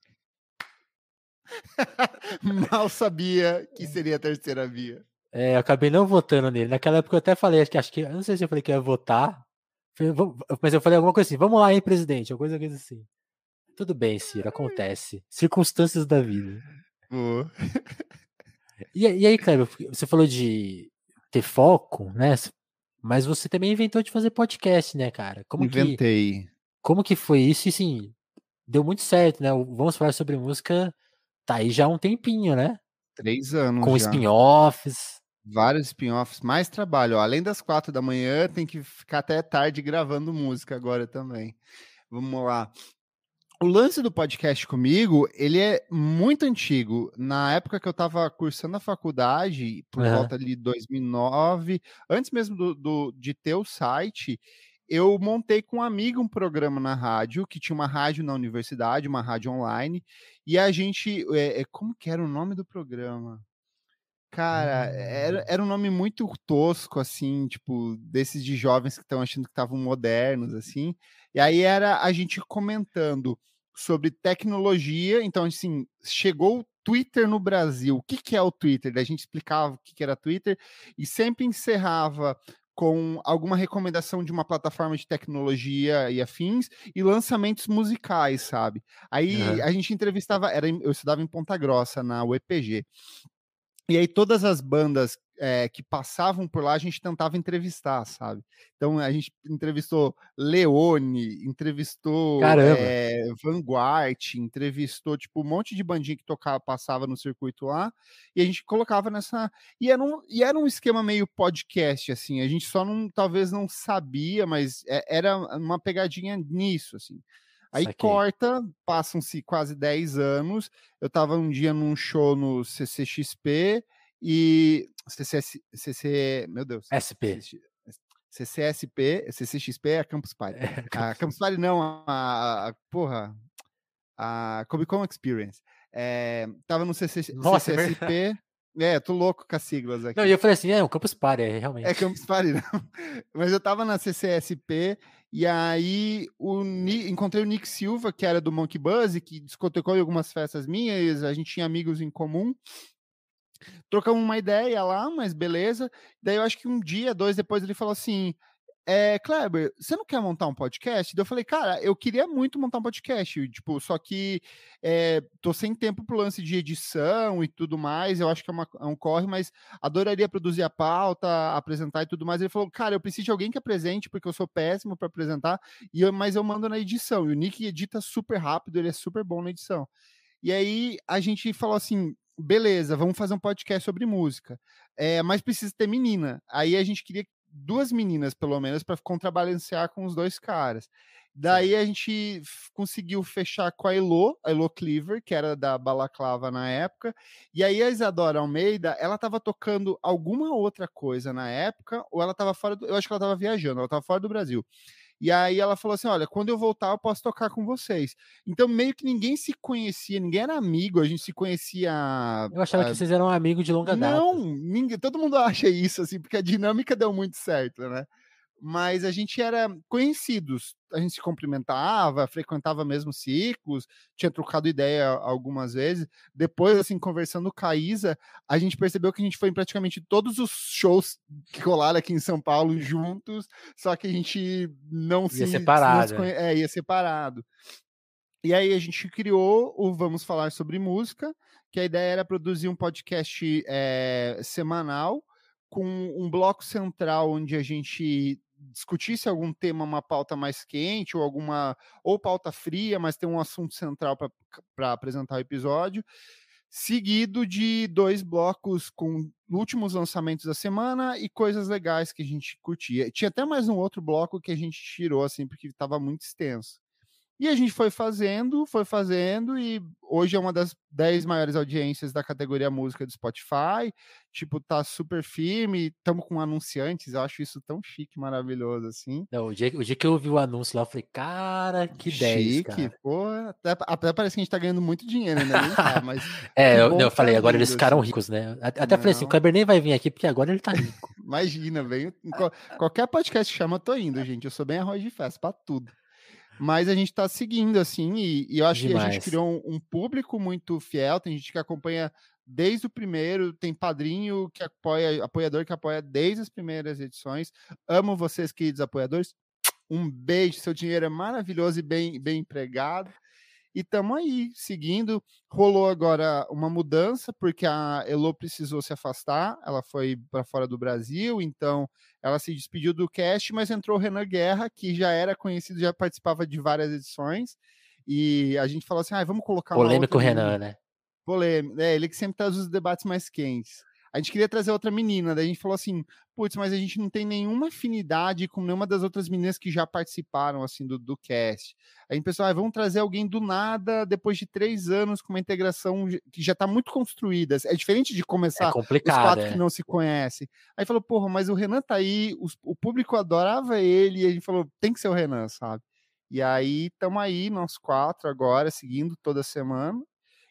Mal sabia que seria a terceira via. É, eu acabei não votando nele. Naquela época eu até falei, acho que, acho que eu não sei se eu falei que ia votar, mas eu falei alguma coisa assim, vamos lá, hein, presidente, alguma coisa assim. Tudo bem, Ciro, acontece. Circunstâncias da vida. Uh. E, e aí, Kleber, você falou de ter foco, né? Mas você também inventou de fazer podcast, né, cara? Como Inventei. Que, como que foi isso? E sim, deu muito certo, né? Vamos falar sobre música, tá aí já há um tempinho, né? Três anos. Com spin-offs. Vários spin-offs, mais trabalho. Além das quatro da manhã, tem que ficar até tarde gravando música agora também. Vamos lá. O lance do podcast comigo, ele é muito antigo. Na época que eu estava cursando a faculdade, por uhum. volta de 2009, antes mesmo do, do, de ter o site, eu montei com um amigo um programa na rádio, que tinha uma rádio na universidade, uma rádio online, e a gente. É, como que era o nome do programa? Cara, era, hum. era um nome muito tosco, assim, tipo, desses de jovens que estão achando que estavam modernos, assim. E aí era a gente comentando sobre tecnologia. Então, assim, chegou o Twitter no Brasil. O que, que é o Twitter? A gente explicava o que, que era Twitter e sempre encerrava com alguma recomendação de uma plataforma de tecnologia e afins e lançamentos musicais, sabe? Aí a gente entrevistava, era, eu estudava em Ponta Grossa, na UEPG. E aí todas as bandas é, que passavam por lá a gente tentava entrevistar, sabe? Então a gente entrevistou Leone, entrevistou é, Vanguard, entrevistou tipo um monte de bandinha que tocava, passava no circuito lá, e a gente colocava nessa. E era um, e era um esquema meio podcast, assim, a gente só não talvez não sabia, mas é, era uma pegadinha nisso, assim. Aí Saquei. corta, passam-se quase 10 anos. Eu estava um dia num show no CCXP e CCS, CC, meu Deus. SP. CCSP, CCXP é a Campus Party. É, a Campus Party não, a, a porra, a Comic Con Experience. É, tava no CC, Nossa, CCSP. É, tô louco com as siglas aqui. Não, e eu falei assim, é o Campus Party, é realmente. É Campus Party, não. Mas eu tava na CCSP e aí o, encontrei o Nick Silva, que era do Monkey Buzz, que discotecou em algumas festas minhas, a gente tinha amigos em comum. Trocamos uma ideia lá, mas beleza. Daí eu acho que um dia, dois depois, ele falou assim: é, Kleber, você não quer montar um podcast? Daí eu falei, cara, eu queria muito montar um podcast, tipo, só que é, tô sem tempo pro lance de edição e tudo mais, eu acho que é, uma, é, um corre, mas adoraria produzir a pauta, apresentar e tudo mais. Ele falou, cara, eu preciso de alguém que apresente, porque eu sou péssimo para apresentar, e eu, mas eu mando na edição. E o Nick edita super rápido, ele é super bom na edição. E aí a gente falou assim, beleza, vamos fazer um podcast sobre música. É, mas precisa ter menina. Aí a gente queria duas meninas, pelo menos, para contrabalancear com os dois caras. Daí a gente conseguiu fechar com a Elo, a Elo Cleaver, que era da Balaclava na época. E aí a Isadora Almeida, ela estava tocando alguma outra coisa na época, ou ela estava fora do. Eu acho que ela estava viajando, ela estava fora do Brasil. E aí ela falou assim: olha, quando eu voltar, eu posso tocar com vocês. Então, meio que ninguém se conhecia, ninguém era amigo, a gente se conhecia. Eu achava a... que vocês eram amigos de longa data. Não, ninguém, todo mundo acha isso, assim, porque a dinâmica deu muito certo, né? Mas a gente era conhecidos, a gente se cumprimentava, frequentava mesmo ciclos, tinha trocado ideia algumas vezes. Depois, assim, conversando com a Isa, a gente percebeu que a gente foi em praticamente todos os shows que rolaram aqui em São Paulo juntos, só que a gente não ia se separado. Se conhe... é, ia separado. E aí a gente criou o Vamos Falar sobre Música, que a ideia era produzir um podcast é, semanal com um bloco central onde a gente discutisse algum tema, uma pauta mais quente, ou alguma, ou pauta fria, mas tem um assunto central para apresentar o episódio, seguido de dois blocos com últimos lançamentos da semana e coisas legais que a gente curtia. Tinha até mais um outro bloco que a gente tirou, assim, porque estava muito extenso. E a gente foi fazendo, foi fazendo, e hoje é uma das 10 maiores audiências da categoria música do Spotify. Tipo, tá super firme, estamos com anunciantes, eu acho isso tão chique, maravilhoso, assim. Não, o, dia, o dia que eu ouvi o anúncio lá, eu falei, cara, que 10, Chique, pô, até, até, parece que a gente tá ganhando muito dinheiro, né? Tá, mas é, eu, eu falei, agora eles ficaram assim. ricos, né? Até Não. falei assim, o Kleber nem vai vir aqui, porque agora ele tá rico. Imagina, vem, qualquer podcast que chama, eu tô indo, gente, eu sou bem arroz de festa pra tudo. Mas a gente está seguindo, assim, e, e eu acho Demais. que a gente criou um, um, público muito fiel, tem gente que acompanha desde o primeiro, tem padrinho que apoia, apoiador que apoia desde as primeiras edições. Amo vocês, queridos apoiadores. Um beijo, seu dinheiro é maravilhoso e bem, bem empregado. E estamos aí, seguindo. Rolou agora uma mudança, porque a Elo precisou se afastar, ela foi para fora do Brasil, então ela se despediu do cast, mas entrou o Renan Guerra, que já era conhecido, já participava de várias edições. E a gente falou assim: ah, vamos colocar. Polêmico Renan, né? Polêmico. É, ele que sempre traz os debates mais quentes. A gente queria trazer outra menina, daí a gente falou assim, putz, mas a gente não tem nenhuma afinidade com nenhuma das outras meninas que já participaram, assim, do, do cast. A gente pensou, ah, vamos trazer alguém do nada, depois de três anos, com uma integração que já está muito construída. É diferente de começar é os quatro é. que não se conhecem. Aí falou, porra, mas o Renan tá aí, os, o público adorava ele, e a gente falou, tem que ser o Renan, sabe? E aí, estamos aí, nós quatro agora, seguindo toda semana.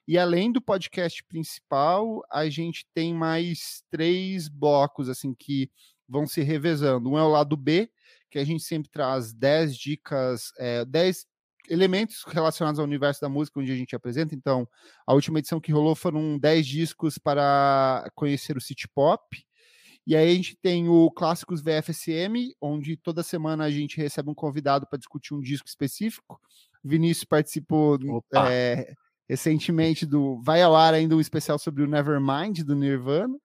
E além do podcast principal, a gente tem mais três blocos assim que vão se revezando. Um é o lado B, que a gente sempre traz 10 dicas, é, 10 elementos relacionados ao universo da música onde a gente apresenta. Então, a última edição que rolou foram 10 discos para conhecer o City Pop. E aí a gente tem o Clássicos VFSM, onde toda semana a gente recebe um convidado para discutir um disco específico. Vinícius participou é, recentemente do. Vai ao ar ainda um especial sobre o Nevermind do Nirvana.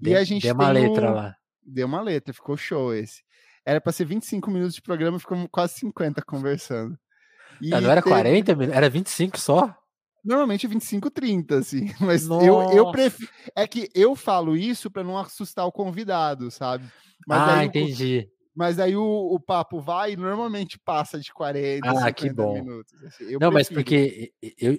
e a gente deu uma letra o, lá. Deu uma letra, ficou show esse. Era para ser 25 minutos de programa, ficou quase 50 conversando. E não era teve... 40 minutos, era 25 só? Normalmente 25, 30, assim. Mas eu, eu prefiro. É que eu falo isso para não assustar o convidado, sabe? Mas ah, entendi. Mas aí o, o, papo vai e normalmente passa de 40, ah, que bom. minutos. Assim. não, prefiro. mas porque eu,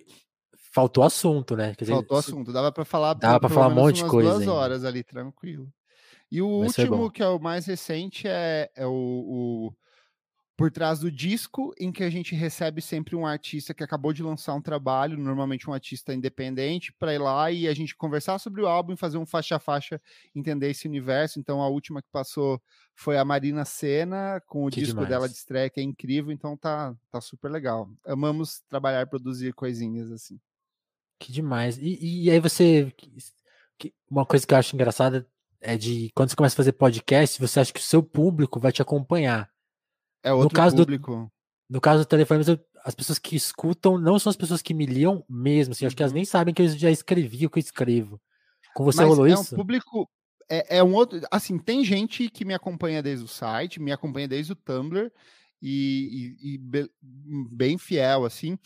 faltou assunto, né? Dizer, faltou assunto, dava para falar dava para falar um monte de coisa. Duas horas ali, tranquilo. E o Vai último, que é o mais recente, é, é o, o, Por Trás do Disco, em que a gente recebe sempre um artista que acabou de lançar um trabalho, normalmente um artista independente, para ir lá e a gente conversar sobre o álbum, fazer um faixa a faixa, entender esse universo. Então, a última que passou foi a Marina Senna, com o que disco demais. dela de estreia, que é incrível, então tá, tá super legal. Amamos trabalhar e produzir coisinhas assim. Que demais. E, e aí você. Uma coisa que eu acho engraçada é de quando você começa a fazer podcast, você acha que o seu público vai te acompanhar. É outro no caso público. Do, no caso do telefone, as pessoas que escutam não são as pessoas que me liam mesmo. Assim, uhum. Acho que elas uhum. nem sabem que eu já escrevi o que eu escrevo. Com você Mas rolou é isso? Um público. É, é, um outro. Assim, tem gente que me acompanha desde o site, me acompanha desde o Tumblr e, e, e bem fiel, assim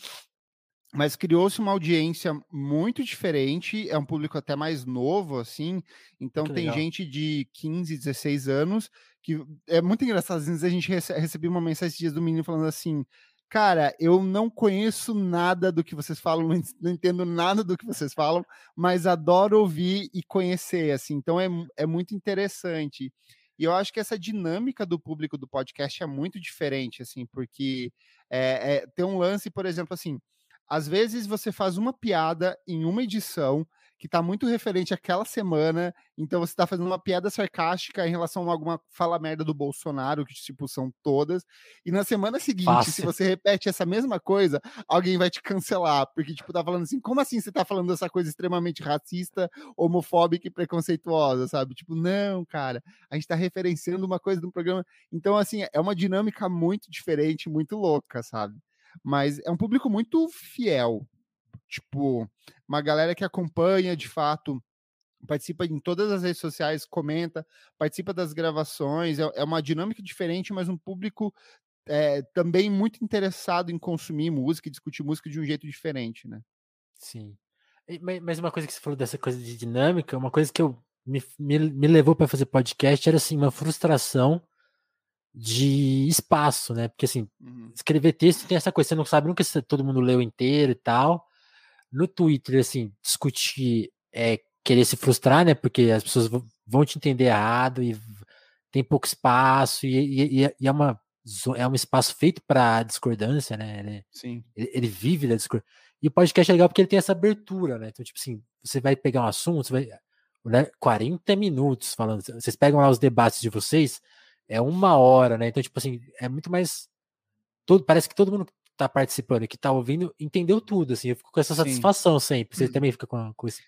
mas criou-se uma audiência muito diferente, é um público até mais novo, assim, então muito tem legal. gente de 15, 16 anos, que é muito engraçado, às vezes a gente rece recebeu uma mensagem esses dias do menino falando assim, cara, eu não conheço nada do que vocês falam, não, não entendo nada do que vocês falam, mas adoro ouvir e conhecer, assim, então é, é muito interessante. E eu acho que essa dinâmica do público do podcast é muito diferente, assim, porque é, é, tem um lance, por exemplo, assim, às vezes você faz uma piada em uma edição que está muito referente àquela semana, então você está fazendo uma piada sarcástica em relação a alguma fala merda do Bolsonaro, que tipo são todas, e na semana seguinte, Fácil. se você repete essa mesma coisa, alguém vai te cancelar, porque tipo tá falando assim, como assim você tá falando essa coisa extremamente racista, homofóbica e preconceituosa, sabe? Tipo, não, cara, a gente tá referenciando uma coisa do programa. Então assim, é uma dinâmica muito diferente, muito louca, sabe? Mas é um público muito fiel. Tipo, uma galera que acompanha de fato, participa em todas as redes sociais, comenta, participa das gravações, é, é uma dinâmica diferente, mas um público é, também muito interessado em consumir música e discutir música de um jeito diferente, né? Sim. Mas uma coisa que você falou dessa coisa de dinâmica, uma coisa que eu me, me, me levou para fazer podcast era assim, uma frustração de espaço, né? Porque assim, uhum. escrever texto tem essa coisa, você não sabe nunca se todo mundo leu inteiro e tal. No Twitter, assim, discutir é querer se frustrar, né? Porque as pessoas vão te entender errado e tem pouco espaço e, e, e é uma é um espaço feito para discordância, né? Ele, Sim. Ele, ele, vive da discordância. E o podcast é legal porque ele tem essa abertura, né? Então, tipo assim, você vai pegar um assunto, você vai. Né, 40 minutos falando. Vocês pegam lá os debates de vocês, é uma hora, né? Então, tipo assim, é muito mais. Todo, parece que todo mundo que tá participando e que tá ouvindo entendeu tudo, assim. Eu fico com essa Sim. satisfação sempre. Você hum. também fica com, com esse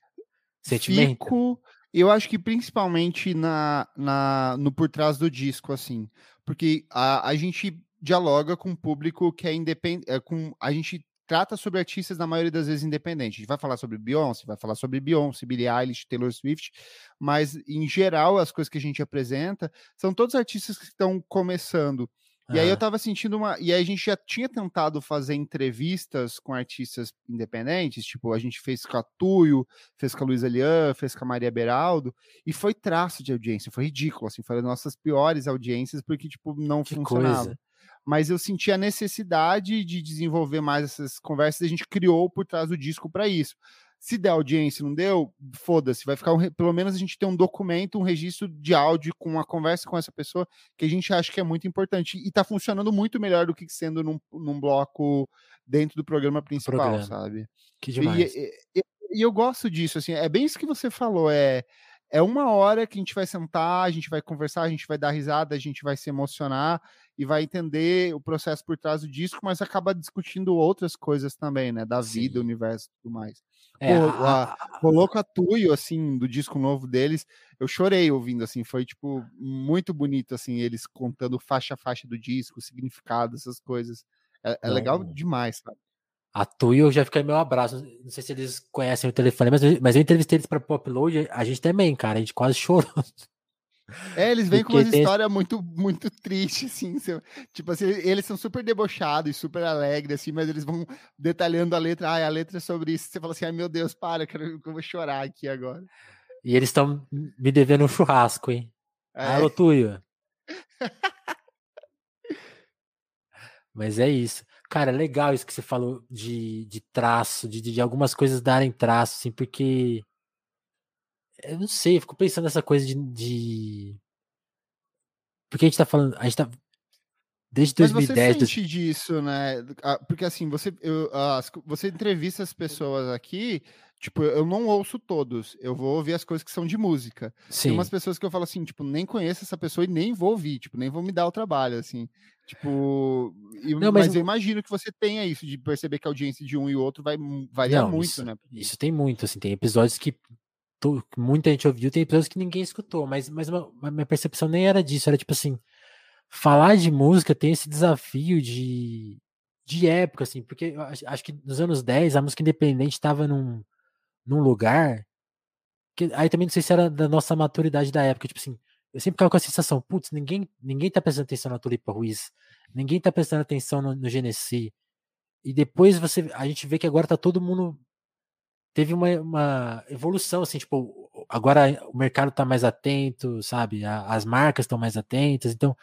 sentimento? Fico, eu acho que principalmente na, na, no por trás do disco, assim. Porque a, a gente dialoga com o público que é independente. É, com, a gente trata sobre artistas, na maioria das vezes, independentes. A gente vai falar sobre Beyoncé, vai falar sobre Beyoncé, Billie Eilish, Taylor Swift, mas, em geral, as coisas que a gente apresenta são todos artistas que estão começando. E aí eu tava sentindo uma. E aí a gente já tinha tentado fazer entrevistas com artistas independentes, tipo, a gente fez com a Tuyo, fez com a Luísa Lian, fez com a Maria Beraldo, e foi traço de audiência, foi ridículo, assim, foi as nossas piores audiências, porque, tipo, não que funcionava. Coisa. Mas eu senti a necessidade de desenvolver mais essas conversas, e a gente criou por trás do disco para isso. Se der audiência não deu, foda-se, vai ficar um, pelo menos a gente tem um documento, um registro de áudio com uma conversa com essa pessoa que a gente acha que é muito importante e tá funcionando muito melhor do que sendo num, num bloco dentro do programa principal, programa. sabe? Que demais. E, e, e, eu gosto disso, assim, é bem isso que você falou, é é uma hora que a gente vai sentar, a gente vai conversar, a gente vai dar risada, a gente vai se emocionar e vai entender o processo por trás do disco, mas acaba discutindo outras coisas também, né? Da Sim. vida, universo e tudo mais. É, Pô, a, rolou com a Tuyo, assim, do disco novo deles, eu chorei ouvindo, assim, foi, tipo, muito bonito, assim, eles contando faixa a faixa do disco, significado, essas coisas. É, é legal demais, sabe? A Tuyo já fica meu abraço. Não sei se eles conhecem o telefone, mas, eu, mas eu entrevistei eles para Popload, a gente também, cara, a gente quase chorou. É, eles vêm com uma tem... história muito, muito triste, assim. Tipo assim, eles são super debochados e super alegres, assim, mas eles vão detalhando a letra. Ah, a letra é sobre isso. Você fala assim, ai meu Deus, para, eu, quero, eu vou chorar aqui agora. E eles estão me devendo um churrasco, hein? É. Alô, Tuyo. mas é isso. Cara, legal isso que você falou de, de traço, de, de algumas coisas darem traço, assim, porque eu não sei, eu fico pensando nessa coisa de, de... Porque a gente tá falando. A gente tá. Desde 2010. Mas você sente disso, né? Ah, porque assim, você, eu, as, você entrevista as pessoas aqui. Tipo, eu não ouço todos, eu vou ouvir as coisas que são de música. Sim. Tem umas pessoas que eu falo assim, tipo, nem conheço essa pessoa e nem vou ouvir, tipo, nem vou me dar o trabalho, assim. Tipo, não, mas... mas... eu imagino que você tenha isso, de perceber que a audiência de um e outro vai variar não, muito, isso, né? Isso tem muito, assim, tem episódios que muita gente ouviu, tem episódios que ninguém escutou, mas, mas a minha percepção nem era disso, era tipo assim, falar de música tem esse desafio de, de época, assim, porque acho que nos anos 10 a música independente estava num, num lugar que aí também não sei se era da nossa maturidade da época, tipo assim, eu sempre ficava com a sensação, putz, ninguém, ninguém tá prestando atenção na Tulipa Ruiz, ninguém tá prestando atenção no, no Genesi, e depois você, a gente vê que agora tá todo mundo teve uma, uma evolução, assim, tipo, agora o mercado tá mais atento, sabe? as marcas estão mais atentas, então,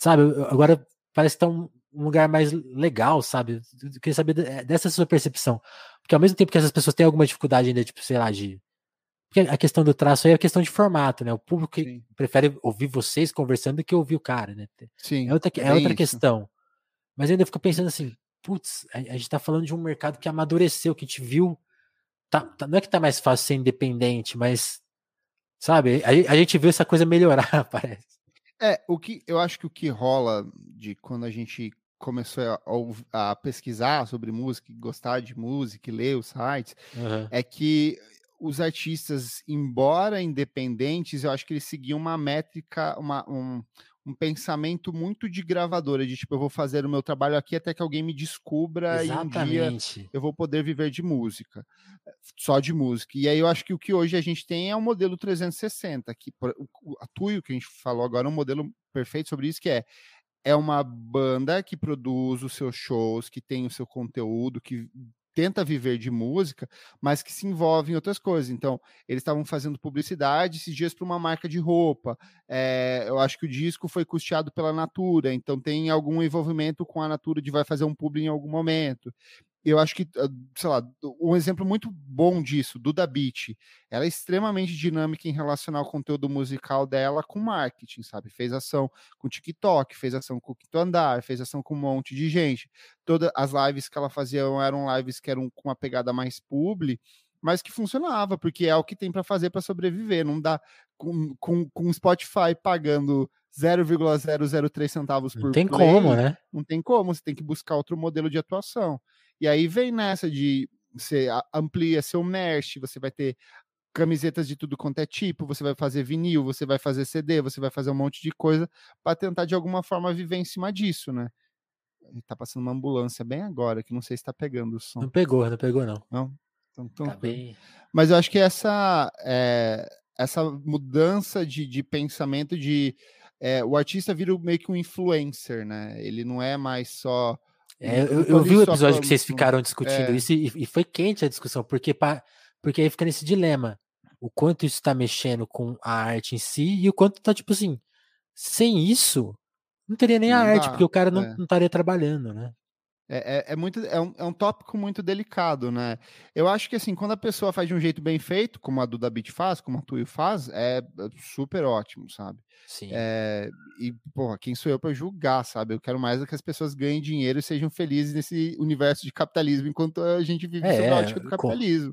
sabe, agora parece que tá um, um lugar mais legal, sabe? Eu queria saber eh, dessa sua percepção. Porque ao mesmo tempo que essas pessoas têm alguma dificuldade ainda, tipo, sei lá, de. Porque a questão do traço aí é a questão de formato, né? O público prefere ouvir vocês conversando do que ouvir o cara, né? Sim. É outra, é outra questão. Mas eu ainda fico pensando assim, putz, a, a gente tá falando de um mercado que amadureceu, que a gente viu tá, tá, não é que tá mais fácil ser independente, mas sabe, a, a gente vê essa coisa melhorar, parece. É, o que eu acho que o que rola de quando a gente começou a, a pesquisar sobre música, gostar de música, ler os sites, uhum. é que os artistas, embora independentes, eu acho que eles seguiam uma métrica, uma, um, um pensamento muito de gravadora, de tipo, eu vou fazer o meu trabalho aqui até que alguém me descubra Exatamente. e um dia eu vou poder viver de música, só de música. E aí eu acho que o que hoje a gente tem é o modelo 360, que a Tuyo, que a gente falou agora, é um modelo perfeito sobre isso, que é é uma banda que produz os seus shows, que tem o seu conteúdo, que tenta viver de música, mas que se envolve em outras coisas. Então, eles estavam fazendo publicidade esses dias para uma marca de roupa. É, eu acho que o disco foi custeado pela Natura, então tem algum envolvimento com a Natura de vai fazer um publi em algum momento eu acho que, ah, sei lá, um exemplo muito bom disso, Duda Beat, ela é extremamente dinâmica em relacionar o conteúdo musical dela com marketing, sabe? Fez ação com TikTok, fez ação com o Quinto Andar, fez ação com um monte de gente. Todas as lives que ela fazia eram lives que eram com uma pegada mais publi, mas que funcionava, porque é o que tem para fazer para sobreviver. Não dá com, com, com Spotify pagando 0,003 centavos por Não tem play, como, né? Não tem como, você tem que buscar outro modelo de atuação. E aí vem nessa de você amplia seu merch, você vai ter camisetas de tudo quanto é tipo, você vai fazer vinil, você vai fazer CD, você vai fazer um monte de coisa para tentar de alguma forma viver em cima disso, né? Tá passando uma ambulância bem agora, que não sei se tá pegando o som. Não pegou, não pegou, não. Não? Então, então Tá bem. Mas eu acho que essa, é, essa mudança de, de pensamento de é, o artista vira meio que um influencer, né? Ele não é mais só. É, eu, eu vi o só episódio que vocês como- ficaram discutindo é. isso e, e foi quente a discussão, porque, pa- porque aí fica nesse dilema. O quanto isso tá mexendo com a arte em si e o quanto tá, tipo assim, sem isso, não teria nem a Não arte, dá, porque o cara não, é. não estaria trabalhando, né? É, é, é muito, é, um, é um tópico muito delicado, né? Eu acho que assim, quando a pessoa faz de um jeito bem feito, como a Duda Beat faz, como a Tuyo faz, é é super ótimo, sabe? Sim. É, e, porra, quem sou eu para julgar, sabe? Eu quero mais é que as pessoas ganhem dinheiro e sejam felizes nesse universo de capitalismo, enquanto a gente vive É, sob a ótica do capitalismo.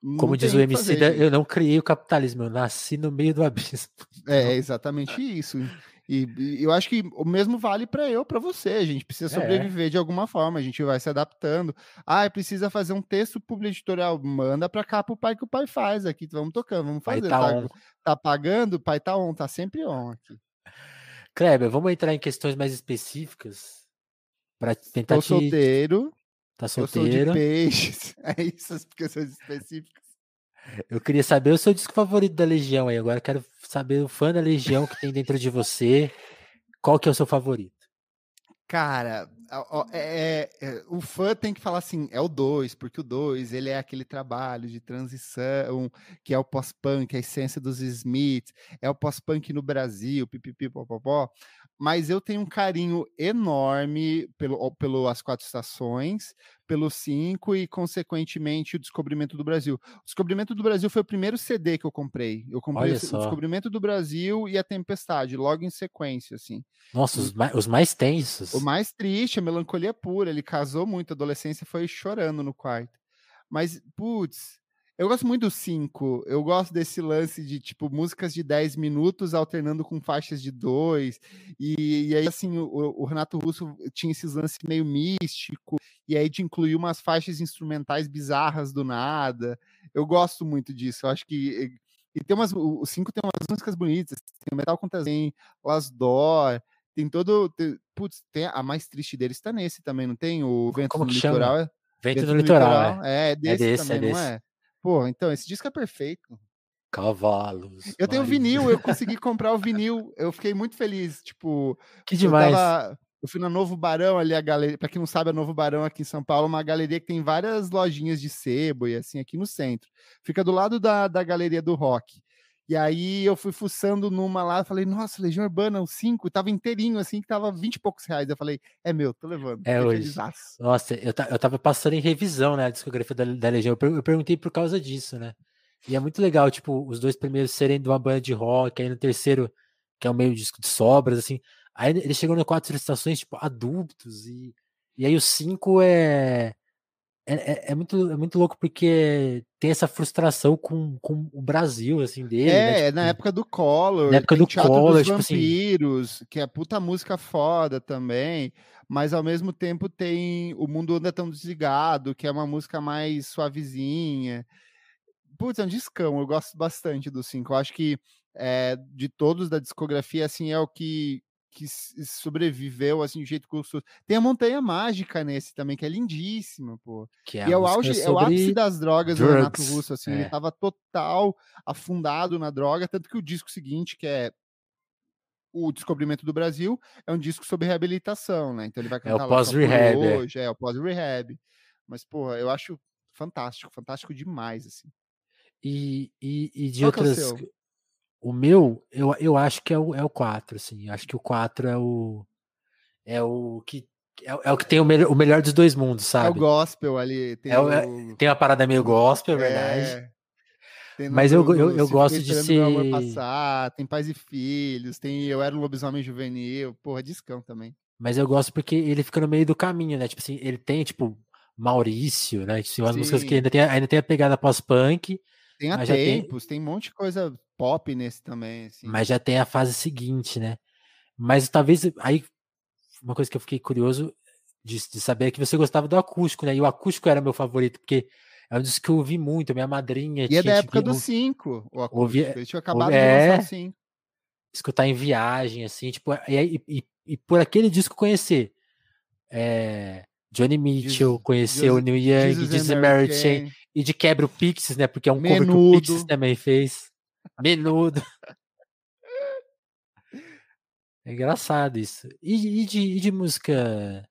Não Como diz o MC, fazer, eu não criei o capitalismo, eu nasci no meio do abismo. É exatamente isso. E, e eu acho que o mesmo vale para eu, para você. A gente precisa É. sobreviver de alguma forma, a gente vai se adaptando. Ah, precisa fazer um texto publi editorial, manda para cá pro pai que o pai faz aqui, vamos tocando, vamos fazer. tá Tá, tá pagando, o pai tá on, tá sempre on aqui. Kleber, vamos entrar em questões mais específicas para tentar Tô te... solteiro, Tá eu sou de solteiro. peixes. É isso, as questões específicas. Eu queria saber o seu disco favorito da Legião aí. Agora eu quero saber o fã da Legião que tem dentro de você. Qual que é o seu favorito? Cara, ó, é- é- o fã tem que falar assim, é o 2, porque o 2 ele é aquele trabalho de transição, que é o pós-punk, a essência dos Smiths, é o pós-punk no Brasil, pipipi, popopó. Mas eu tenho um carinho enorme pelo, pelo As Quatro Estações, pelo 5 e, consequentemente, o Descobrimento do Brasil. O Descobrimento do Brasil foi o primeiro CD que eu comprei. Eu comprei o Descobrimento do Brasil e a Tempestade, logo em sequência, assim. Nossa, os mais, os mais tensos. O mais triste, a melancolia pura. Ele casou muito, a adolescência foi chorando no quarto. Mas, putz, eu gosto muito do 5. Eu gosto desse lance de, tipo, músicas de 10 minutos alternando com faixas de 2. E, e aí, assim, o, o Renato Russo tinha esses lances meio místico. E aí de incluir umas faixas instrumentais bizarras do nada. Eu gosto muito disso. Eu acho que. E tem umas. O 5 tem umas músicas bonitas. Tem o Metal Contra tem Las Dor. Tem todo. Tem, putz, tem a mais triste deles tá nesse também, não tem? O Vento Como no que chama? Litoral. é- Vento no litoral, é. É, é desse, desse, é também, não desse. é? Pô, então, esse disco é perfeito. Cavalos. Eu tenho mas- vinil, eu consegui comprar o vinil. Eu fiquei muito feliz. Tipo, Que eu demais. tava- Eu fui na Novo Barão ali, a galeria. Pra quem não sabe, a Novo Barão aqui em São Paulo é uma galeria que tem várias lojinhas de sebo e assim, aqui no centro. Fica do lado da, da galeria do rock. E aí eu fui fuçando numa lá, falei, nossa, Legião Urbana, o 5, tava inteirinho, assim, que tava 20 e poucos reais. Eu falei, é meu, tô levando. É hoje. Nossa, eu, eu tava passando em revisão, né, a discografia da, da Legião. Eu, per- eu perguntei por causa disso, né? E é muito legal, tipo, os dois primeiros serem de uma banda de rock, aí no terceiro, que é um meio disco de sobras, assim. Aí ele chegou no quatro estações, tipo, adultos, e, e aí o cinco é, é, é, é muito, é muito louco porque tem essa frustração com, com o Brasil, assim, dele, É, né? é na tipo, época do Collor, na época do Collor, dos tipo assim- Vampiros, que é puta música foda também, mas ao mesmo tempo tem O Mundo Anda Tão Desligado, que é uma música mais suavezinha. Putz, é um discão, eu gosto bastante do 5. Eu acho que é, de todos da discografia, assim, é o que, que sobreviveu, assim, do jeito gostoso. Tem a Montanha Mágica nesse também, que é lindíssima, pô. que é E a é o, auge, é o ápice das drogas do Renato drugs, Russo, assim, é. ele tava total afundado na droga, tanto que o disco seguinte, que é o Descobrimento do Brasil, é um disco sobre reabilitação, né? Então ele vai É o cantar lá com a pós-rehab, Por é. hoje, é, o pós-rehab. Mas, porra, eu acho fantástico, fantástico demais, assim. E, e, e de Qual que é o outras. O meu, eu, eu acho que é o, é o 4, assim. Acho que o 4 é o. É o que. É, o- é o que tem o, melhor o melhor dos dois mundos, É o sabe? gospel ali, tem É o- é- o... Tem uma parada meio gospel, é verdade. é, tem no- Mas eu eu- eu Se gosto de Amor ser- Passar, tem Pais e Filhos, tem Eu Era um Lobisomem Juvenil, porra, discão também. Mas eu gosto porque ele fica no meio do caminho, né? Tipo assim, ele tem, tipo, Maurício, né? Tipo, umas músicas que Sim. ainda tem, ainda tem a pegada pós-punk, Tem a já tem- tempos, tem... um monte de coisa pop nesse também, assim. mas já tem a fase seguinte, né? Mas talvez aí uma coisa que eu fiquei curioso de, de saber é que você gostava do acústico, né? E o acústico era meu favorito, porque é um disco que eu ouvi muito, minha madrinha E é tinha da de época do ou- 5, o ouvia- acústico. Ele tinha acabado de é. lançar o 5. escutar em viagem, assim, tipo, e, aí- e, e por aquele disco conhecer é, Johnny Mitchell, conheceu o Neil Young, Jesus Mary Chain, e de quebra o Pixies, né? Porque é um Menudo. cover que o Pixies também fez. Menudo. É engraçado isso. E, e, de, e de música,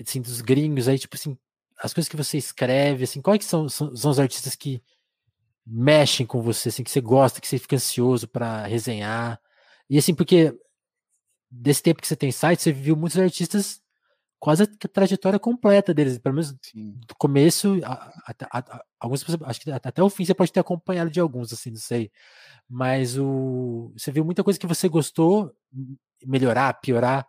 assim, dos gringos aí, tipo assim, as coisas que você escreve, assim, quais que são, são, são os artistas que mexem com você, assim, que você gosta, que você fica ansioso para resenhar? E assim, porque desse tempo que você tem site, você viu muitos artistas quase a trajetória completa deles, pelo menos Sim. do começo, até alguns acho que até o fim você pode ter acompanhado de alguns, assim, não sei. Mas o você viu muita coisa que você gostou melhorar, piorar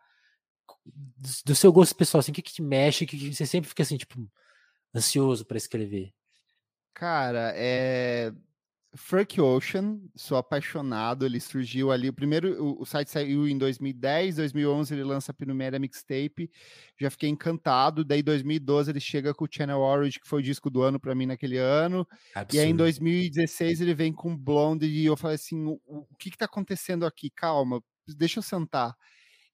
do, do seu gosto pessoal, assim, o que, que te mexe, que, que você sempre fica assim, tipo, ansioso para escrever? Cara, é Frank Ocean, sou apaixonado, ele surgiu ali, o primeiro, o, o, site saiu em 2010, 2011 ele lança a primeira mixtape, já fiquei encantado, daí 2012 ele chega com o Channel Orange, que foi o disco do ano para mim naquele ano, Absurdo. e aí em 2016 ele vem com Blonde, e eu falei assim, o, o que que tá acontecendo aqui? Calma, deixa eu sentar.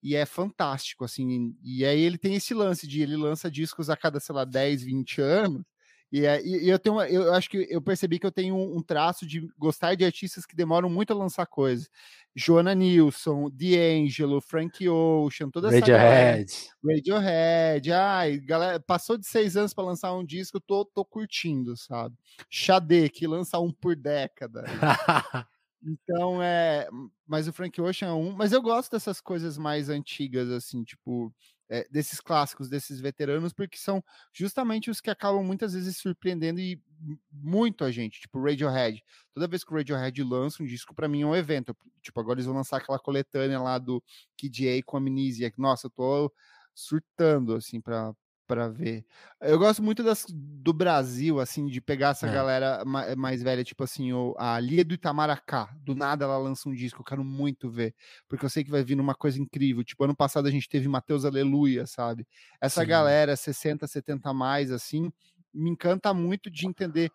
E é fantástico, assim, e aí ele tem esse lance de, ele lança discos a cada, sei lá, 10, 20 anos, e, é, e, eu tenho, uma, eu acho que eu percebi que eu tenho um, um, traço de gostar de artistas que demoram muito a lançar coisas. Joana Nilsson, D'Angelo, Frank Ocean, toda essa Radiohead. Radiohead, ai, galera, passou de seis anos para lançar um disco, tô, tô curtindo, sabe? Xadê, que lança um por década. Então é. Mas o Frank Ocean é um. Mas eu gosto dessas coisas mais antigas, assim, tipo é, desses clássicos, desses veteranos, porque são justamente os que acabam muitas vezes surpreendendo e muito a gente, tipo Radiohead. Toda vez que o Radiohead lança um disco, para mim é um evento. Tipo, agora eles vão lançar aquela coletânea lá do Kid A com Amnesia. Nossa, eu tô surtando, assim, pra, para ver. Eu gosto muito das, do Brasil, assim, de pegar essa é. galera mais, mais, velha, tipo assim, o, a Lia do Itamaracá. Do nada ela lança um disco, eu quero muito ver, porque eu sei que vai vir uma coisa incrível. Tipo, ano passado a gente teve Mateus Aleluia, sabe? Essa Sim. galera, 60, 70 a mais, assim, me encanta muito de entender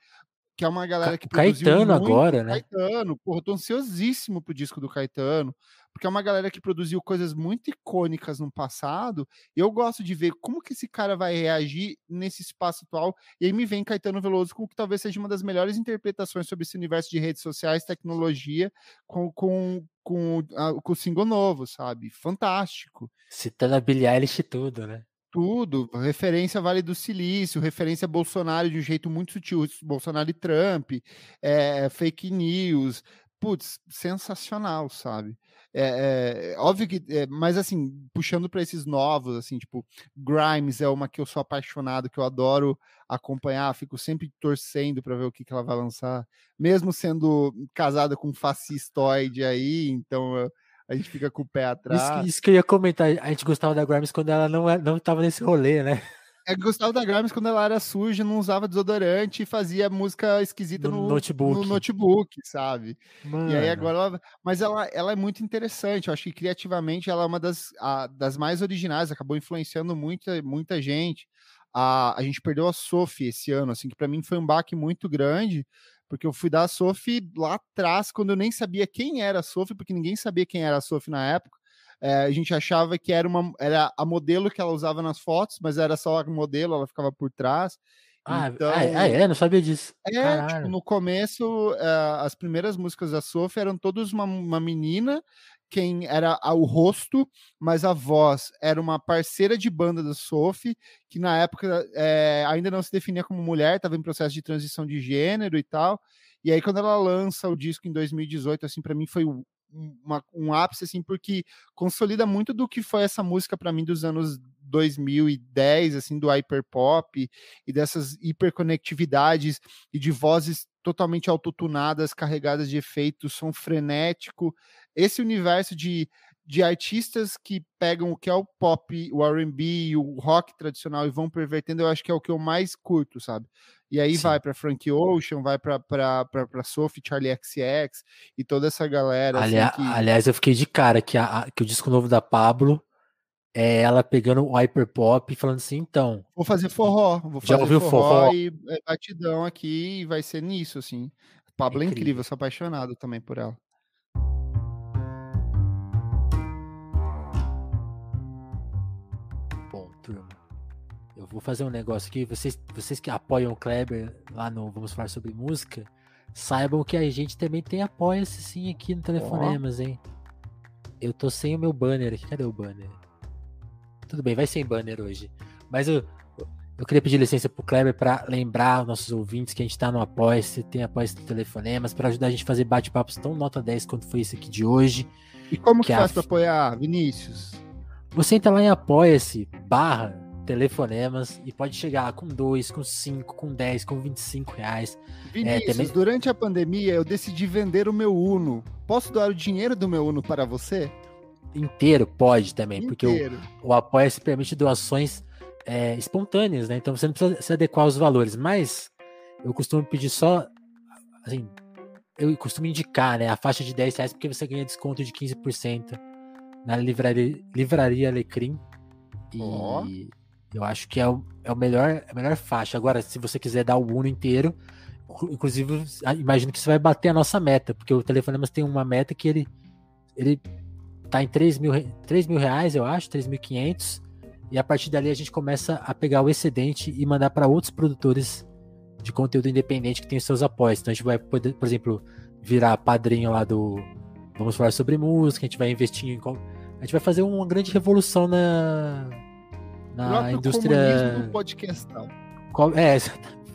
que é uma galera que produziu Caetano muito, agora, né? Caetano, porra, eu tô ansiosíssimo pro disco do Caetano, porque é uma galera que produziu coisas muito icônicas no passado, e eu gosto de ver como que esse cara vai reagir nesse espaço atual, e aí me vem Caetano Veloso com o que talvez seja uma das melhores interpretações sobre esse universo de redes sociais, tecnologia, com, com, com, a, com o single novo, sabe? Fantástico. Citando a Billie Eilish tudo, né? Tudo, referência Vale do Silício, referência Bolsonaro de um jeito muito sutil, Bolsonaro e Trump, é, fake news, putz, sensacional, sabe? É, é óbvio que, é, mas assim, puxando para esses novos, assim, tipo, Grimes é uma que eu sou apaixonado, que eu adoro acompanhar, fico sempre torcendo para ver o que, que ela vai lançar, mesmo sendo casada com um fascistoide aí, então eu, a gente fica com o pé atrás. Isso, isso, que eu ia comentar, a gente gostava da Grimes quando ela não, é, não tava nesse rolê, né? É, gostava da Grimes quando ela era suja, não usava desodorante e fazia música esquisita no, no notebook. no notebook, sabe? Mano. E aí agora ela, Mas ela, ela é muito interessante, eu acho que criativamente ela é uma das, a, das mais originais, acabou influenciando muita, muita gente. A, a gente perdeu a Sophie esse ano, assim, que para mim foi um baque muito grande, porque eu fui dar a Sophie lá atrás, quando eu nem sabia quem era a Sophie, porque ninguém sabia quem era a Sophie na época. É, a gente achava que era, uma, era a modelo que ela usava nas fotos, mas era só a modelo, ela ficava por trás. Ah, então, ah, é? Não sabia disso. É, tipo, no começo, uh, as primeiras músicas da Sophie eram todas uma, uma menina, quem era o rosto, mas a voz era uma parceira de banda da Sophie, que na época é, ainda não se definia como mulher, estava em processo de transição de gênero e tal. E aí, quando ela lança o disco em 2018, assim, para mim foi uma, um ápice, assim, porque consolida muito do que foi essa música para mim dos anos 2010, assim, do hyperpop e dessas hiperconectividades e de vozes totalmente autotunadas, carregadas de efeitos, som frenético. Esse universo de, de artistas que pegam o que é o pop, o R&B, o rock tradicional e vão pervertendo, eu acho que é o que eu mais curto, sabe? E aí Sim. vai para Frank Ocean, vai para Sophie, Charlie XX e toda essa galera. Ali, assim, que... Aliás, eu fiquei de cara que, a, que o disco novo da Pablo é ela pegando o hyperpop e falando assim, então. Vou fazer forró, vou fazer Já ouviu forró, forró? e é, batidão aqui e vai ser nisso, assim. Pablo é incrível, é incrível sou apaixonado também por ela. Vou fazer um negócio aqui. Vocês, vocês que apoiam o Kleber lá no Vamos Falar Sobre Música, saibam que a gente também tem apoia-se sim aqui no Telefonemas, hein? Eu tô sem o meu banner aqui. Cadê o banner? Tudo bem, vai sem banner hoje. Mas eu, eu queria pedir licença pro Kleber para lembrar os nossos ouvintes que a gente tá no Apoia-se, tem Apoia-se do Telefonemas, para ajudar a gente a fazer bate-papos tão nota 10 quanto foi esse aqui de hoje. E como que, que faz a... para apoiar, Vinícius? Você entra lá em Apoia-se, barra telefonemas e pode chegar com 2, com 5, com 10, com 25 reais. Vinícius, é, também... durante a pandemia eu decidi vender o meu Uno. Posso doar o dinheiro do meu Uno para você? Inteiro pode também, Inteiro. porque o, o Apoia-se permite doações é, espontâneas, né? Então você não precisa se adequar aos valores, mas eu costumo pedir só, assim, eu costumo indicar, né, a faixa de 10 reais porque você ganha desconto de 15% na livraria, livraria Alecrim. E oh. Eu acho que é, o, é o melhor, a melhor faixa. Agora, se você quiser dar o Uno inteiro, inclusive, imagino que você vai bater a nossa meta, porque o Telefonemas tem uma meta que ele, ele tá em 3 mil, 3 mil reais, eu acho, 3.500. E a partir dali a gente começa a pegar o excedente e mandar para outros produtores de conteúdo independente que tem seus apoios. Então a gente vai poder, por exemplo, virar padrinho lá do Vamos falar sobre música, a gente vai investir em. A gente vai fazer uma grande revolução na, na indústria. do podcastão. Qual, é,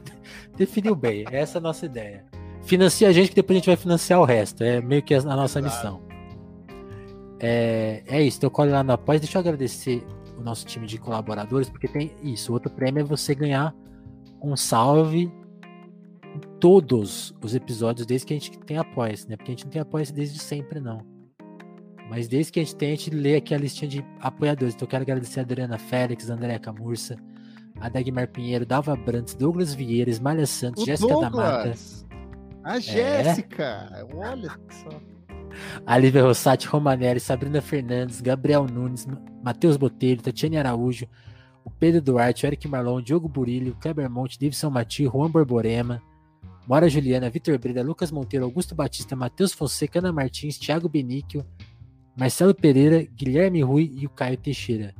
definiu bem, essa é a nossa ideia. Financia a gente que depois a gente vai financiar o resto. É meio que a, nossa missão. É, é isso, então colhe lá no Após. Deixa eu agradecer o nosso time de colaboradores, porque tem isso. Outro prêmio é você ganhar um salve em todos os episódios desde que a gente tem apoio, né? Porque a gente não tem apoio desde sempre, não. Mas desde que a gente tem, a gente lê aqui a listinha de apoiadores. Então eu quero agradecer a Adriana Félix, André Camurça, a Dagmar Pinheiro, Dalva Brantes, Douglas Vieira, Esmalha Santos, Jéssica da Mata. A Jéssica! É. Olha só. A Lívia Rossati, Romanelli, Sabrina Fernandes, Gabriel Nunes, Matheus Botelho, Tatiane Araújo, o Pedro Duarte, o Eric Marlon, Diogo Burilho, Kleber Monte, Davidson Mati, Juan Borborema, Mora Juliana, Vitor Breda, Lucas Monteiro, Augusto Batista, Matheus Fonseca, Ana Martins, Thiago Benício, Marcelo Pereira, Guilherme Rui e o Caio Teixeira.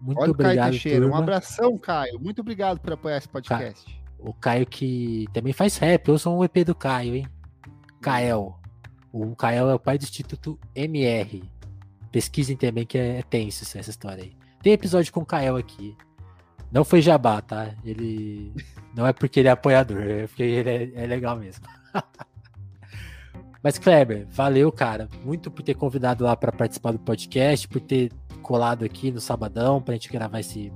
Muito Olha obrigado, Caio Teixeira. Turma. Um abração, Caio. Muito obrigado por apoiar esse podcast. O Caio que também faz rap. Eu sou um EP do Caio, hein? Kael. O Kael é o pai do Instituto MR. Pesquisem também que é, é tenso essa história aí. Tem episódio com o Kael aqui. Não foi jabá, tá? Ele. Não é porque ele é apoiador, é porque ele é, é legal mesmo. Mas, Kleber, valeu, cara. Muito por ter convidado lá para participar do podcast, por ter colado aqui no sabadão pra gente gravar esse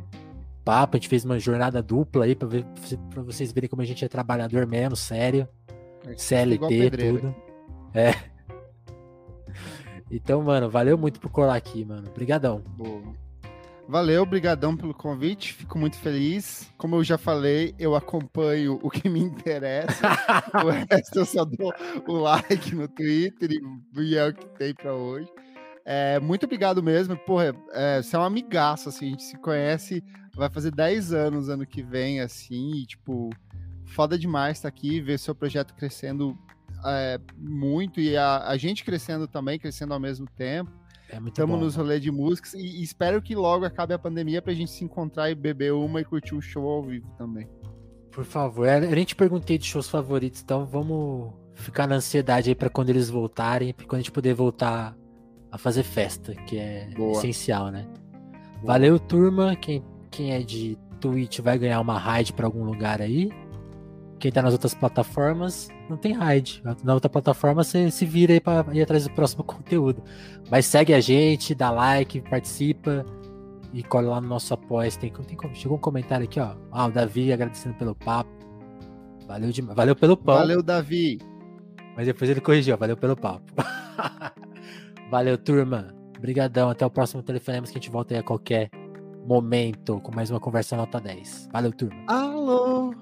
papo. A gente fez uma jornada dupla aí pra, ver, pra vocês verem como a gente é trabalhador mesmo, sério. CLT, tudo. É. Então, mano, valeu muito por colar aqui, mano. Obrigadão. Valeu, brigadão pelo convite, fico muito feliz. Como eu já falei, eu acompanho o que me interessa. o resto eu só dou o like no Twitter e é o que tem para hoje. É, muito obrigado mesmo. Porra, é, você é um amigaço, assim, a gente se conhece, vai fazer 10 anos ano que vem, assim, e, tipo, foda demais estar tá aqui, ver seu projeto crescendo é, muito e a, a, gente crescendo também, crescendo ao mesmo tempo. É Estamos nos rolês de músicas e, e, espero que logo acabe a pandemia pra gente se encontrar e beber uma e curtir um show ao vivo também. Por favor, é, eu nem te perguntei de shows favoritos, então vamos ficar na ansiedade aí para quando eles voltarem, pra quando a gente poder voltar a fazer festa, que é Boa. essencial, né? Boa. Valeu, turma. Quem, quem é de Twitch vai ganhar uma raid para algum lugar aí. Quem tá nas outras plataformas, não tem raid. Na outra plataforma você se vira aí pra ir atrás do próximo conteúdo. Mas segue a gente, dá like, participa e cola lá no nosso apoio. Tem, tem, chegou um comentário aqui, ó. Ah, o Davi agradecendo pelo papo. Valeu, de, valeu pelo papo. Valeu, Davi. Mas depois ele corrigiu, valeu pelo papo. valeu, turma. Obrigadão. Até o próximo Telefonemas que a gente volta aí a qualquer momento com mais uma conversa nota 10. Valeu, turma. Alô!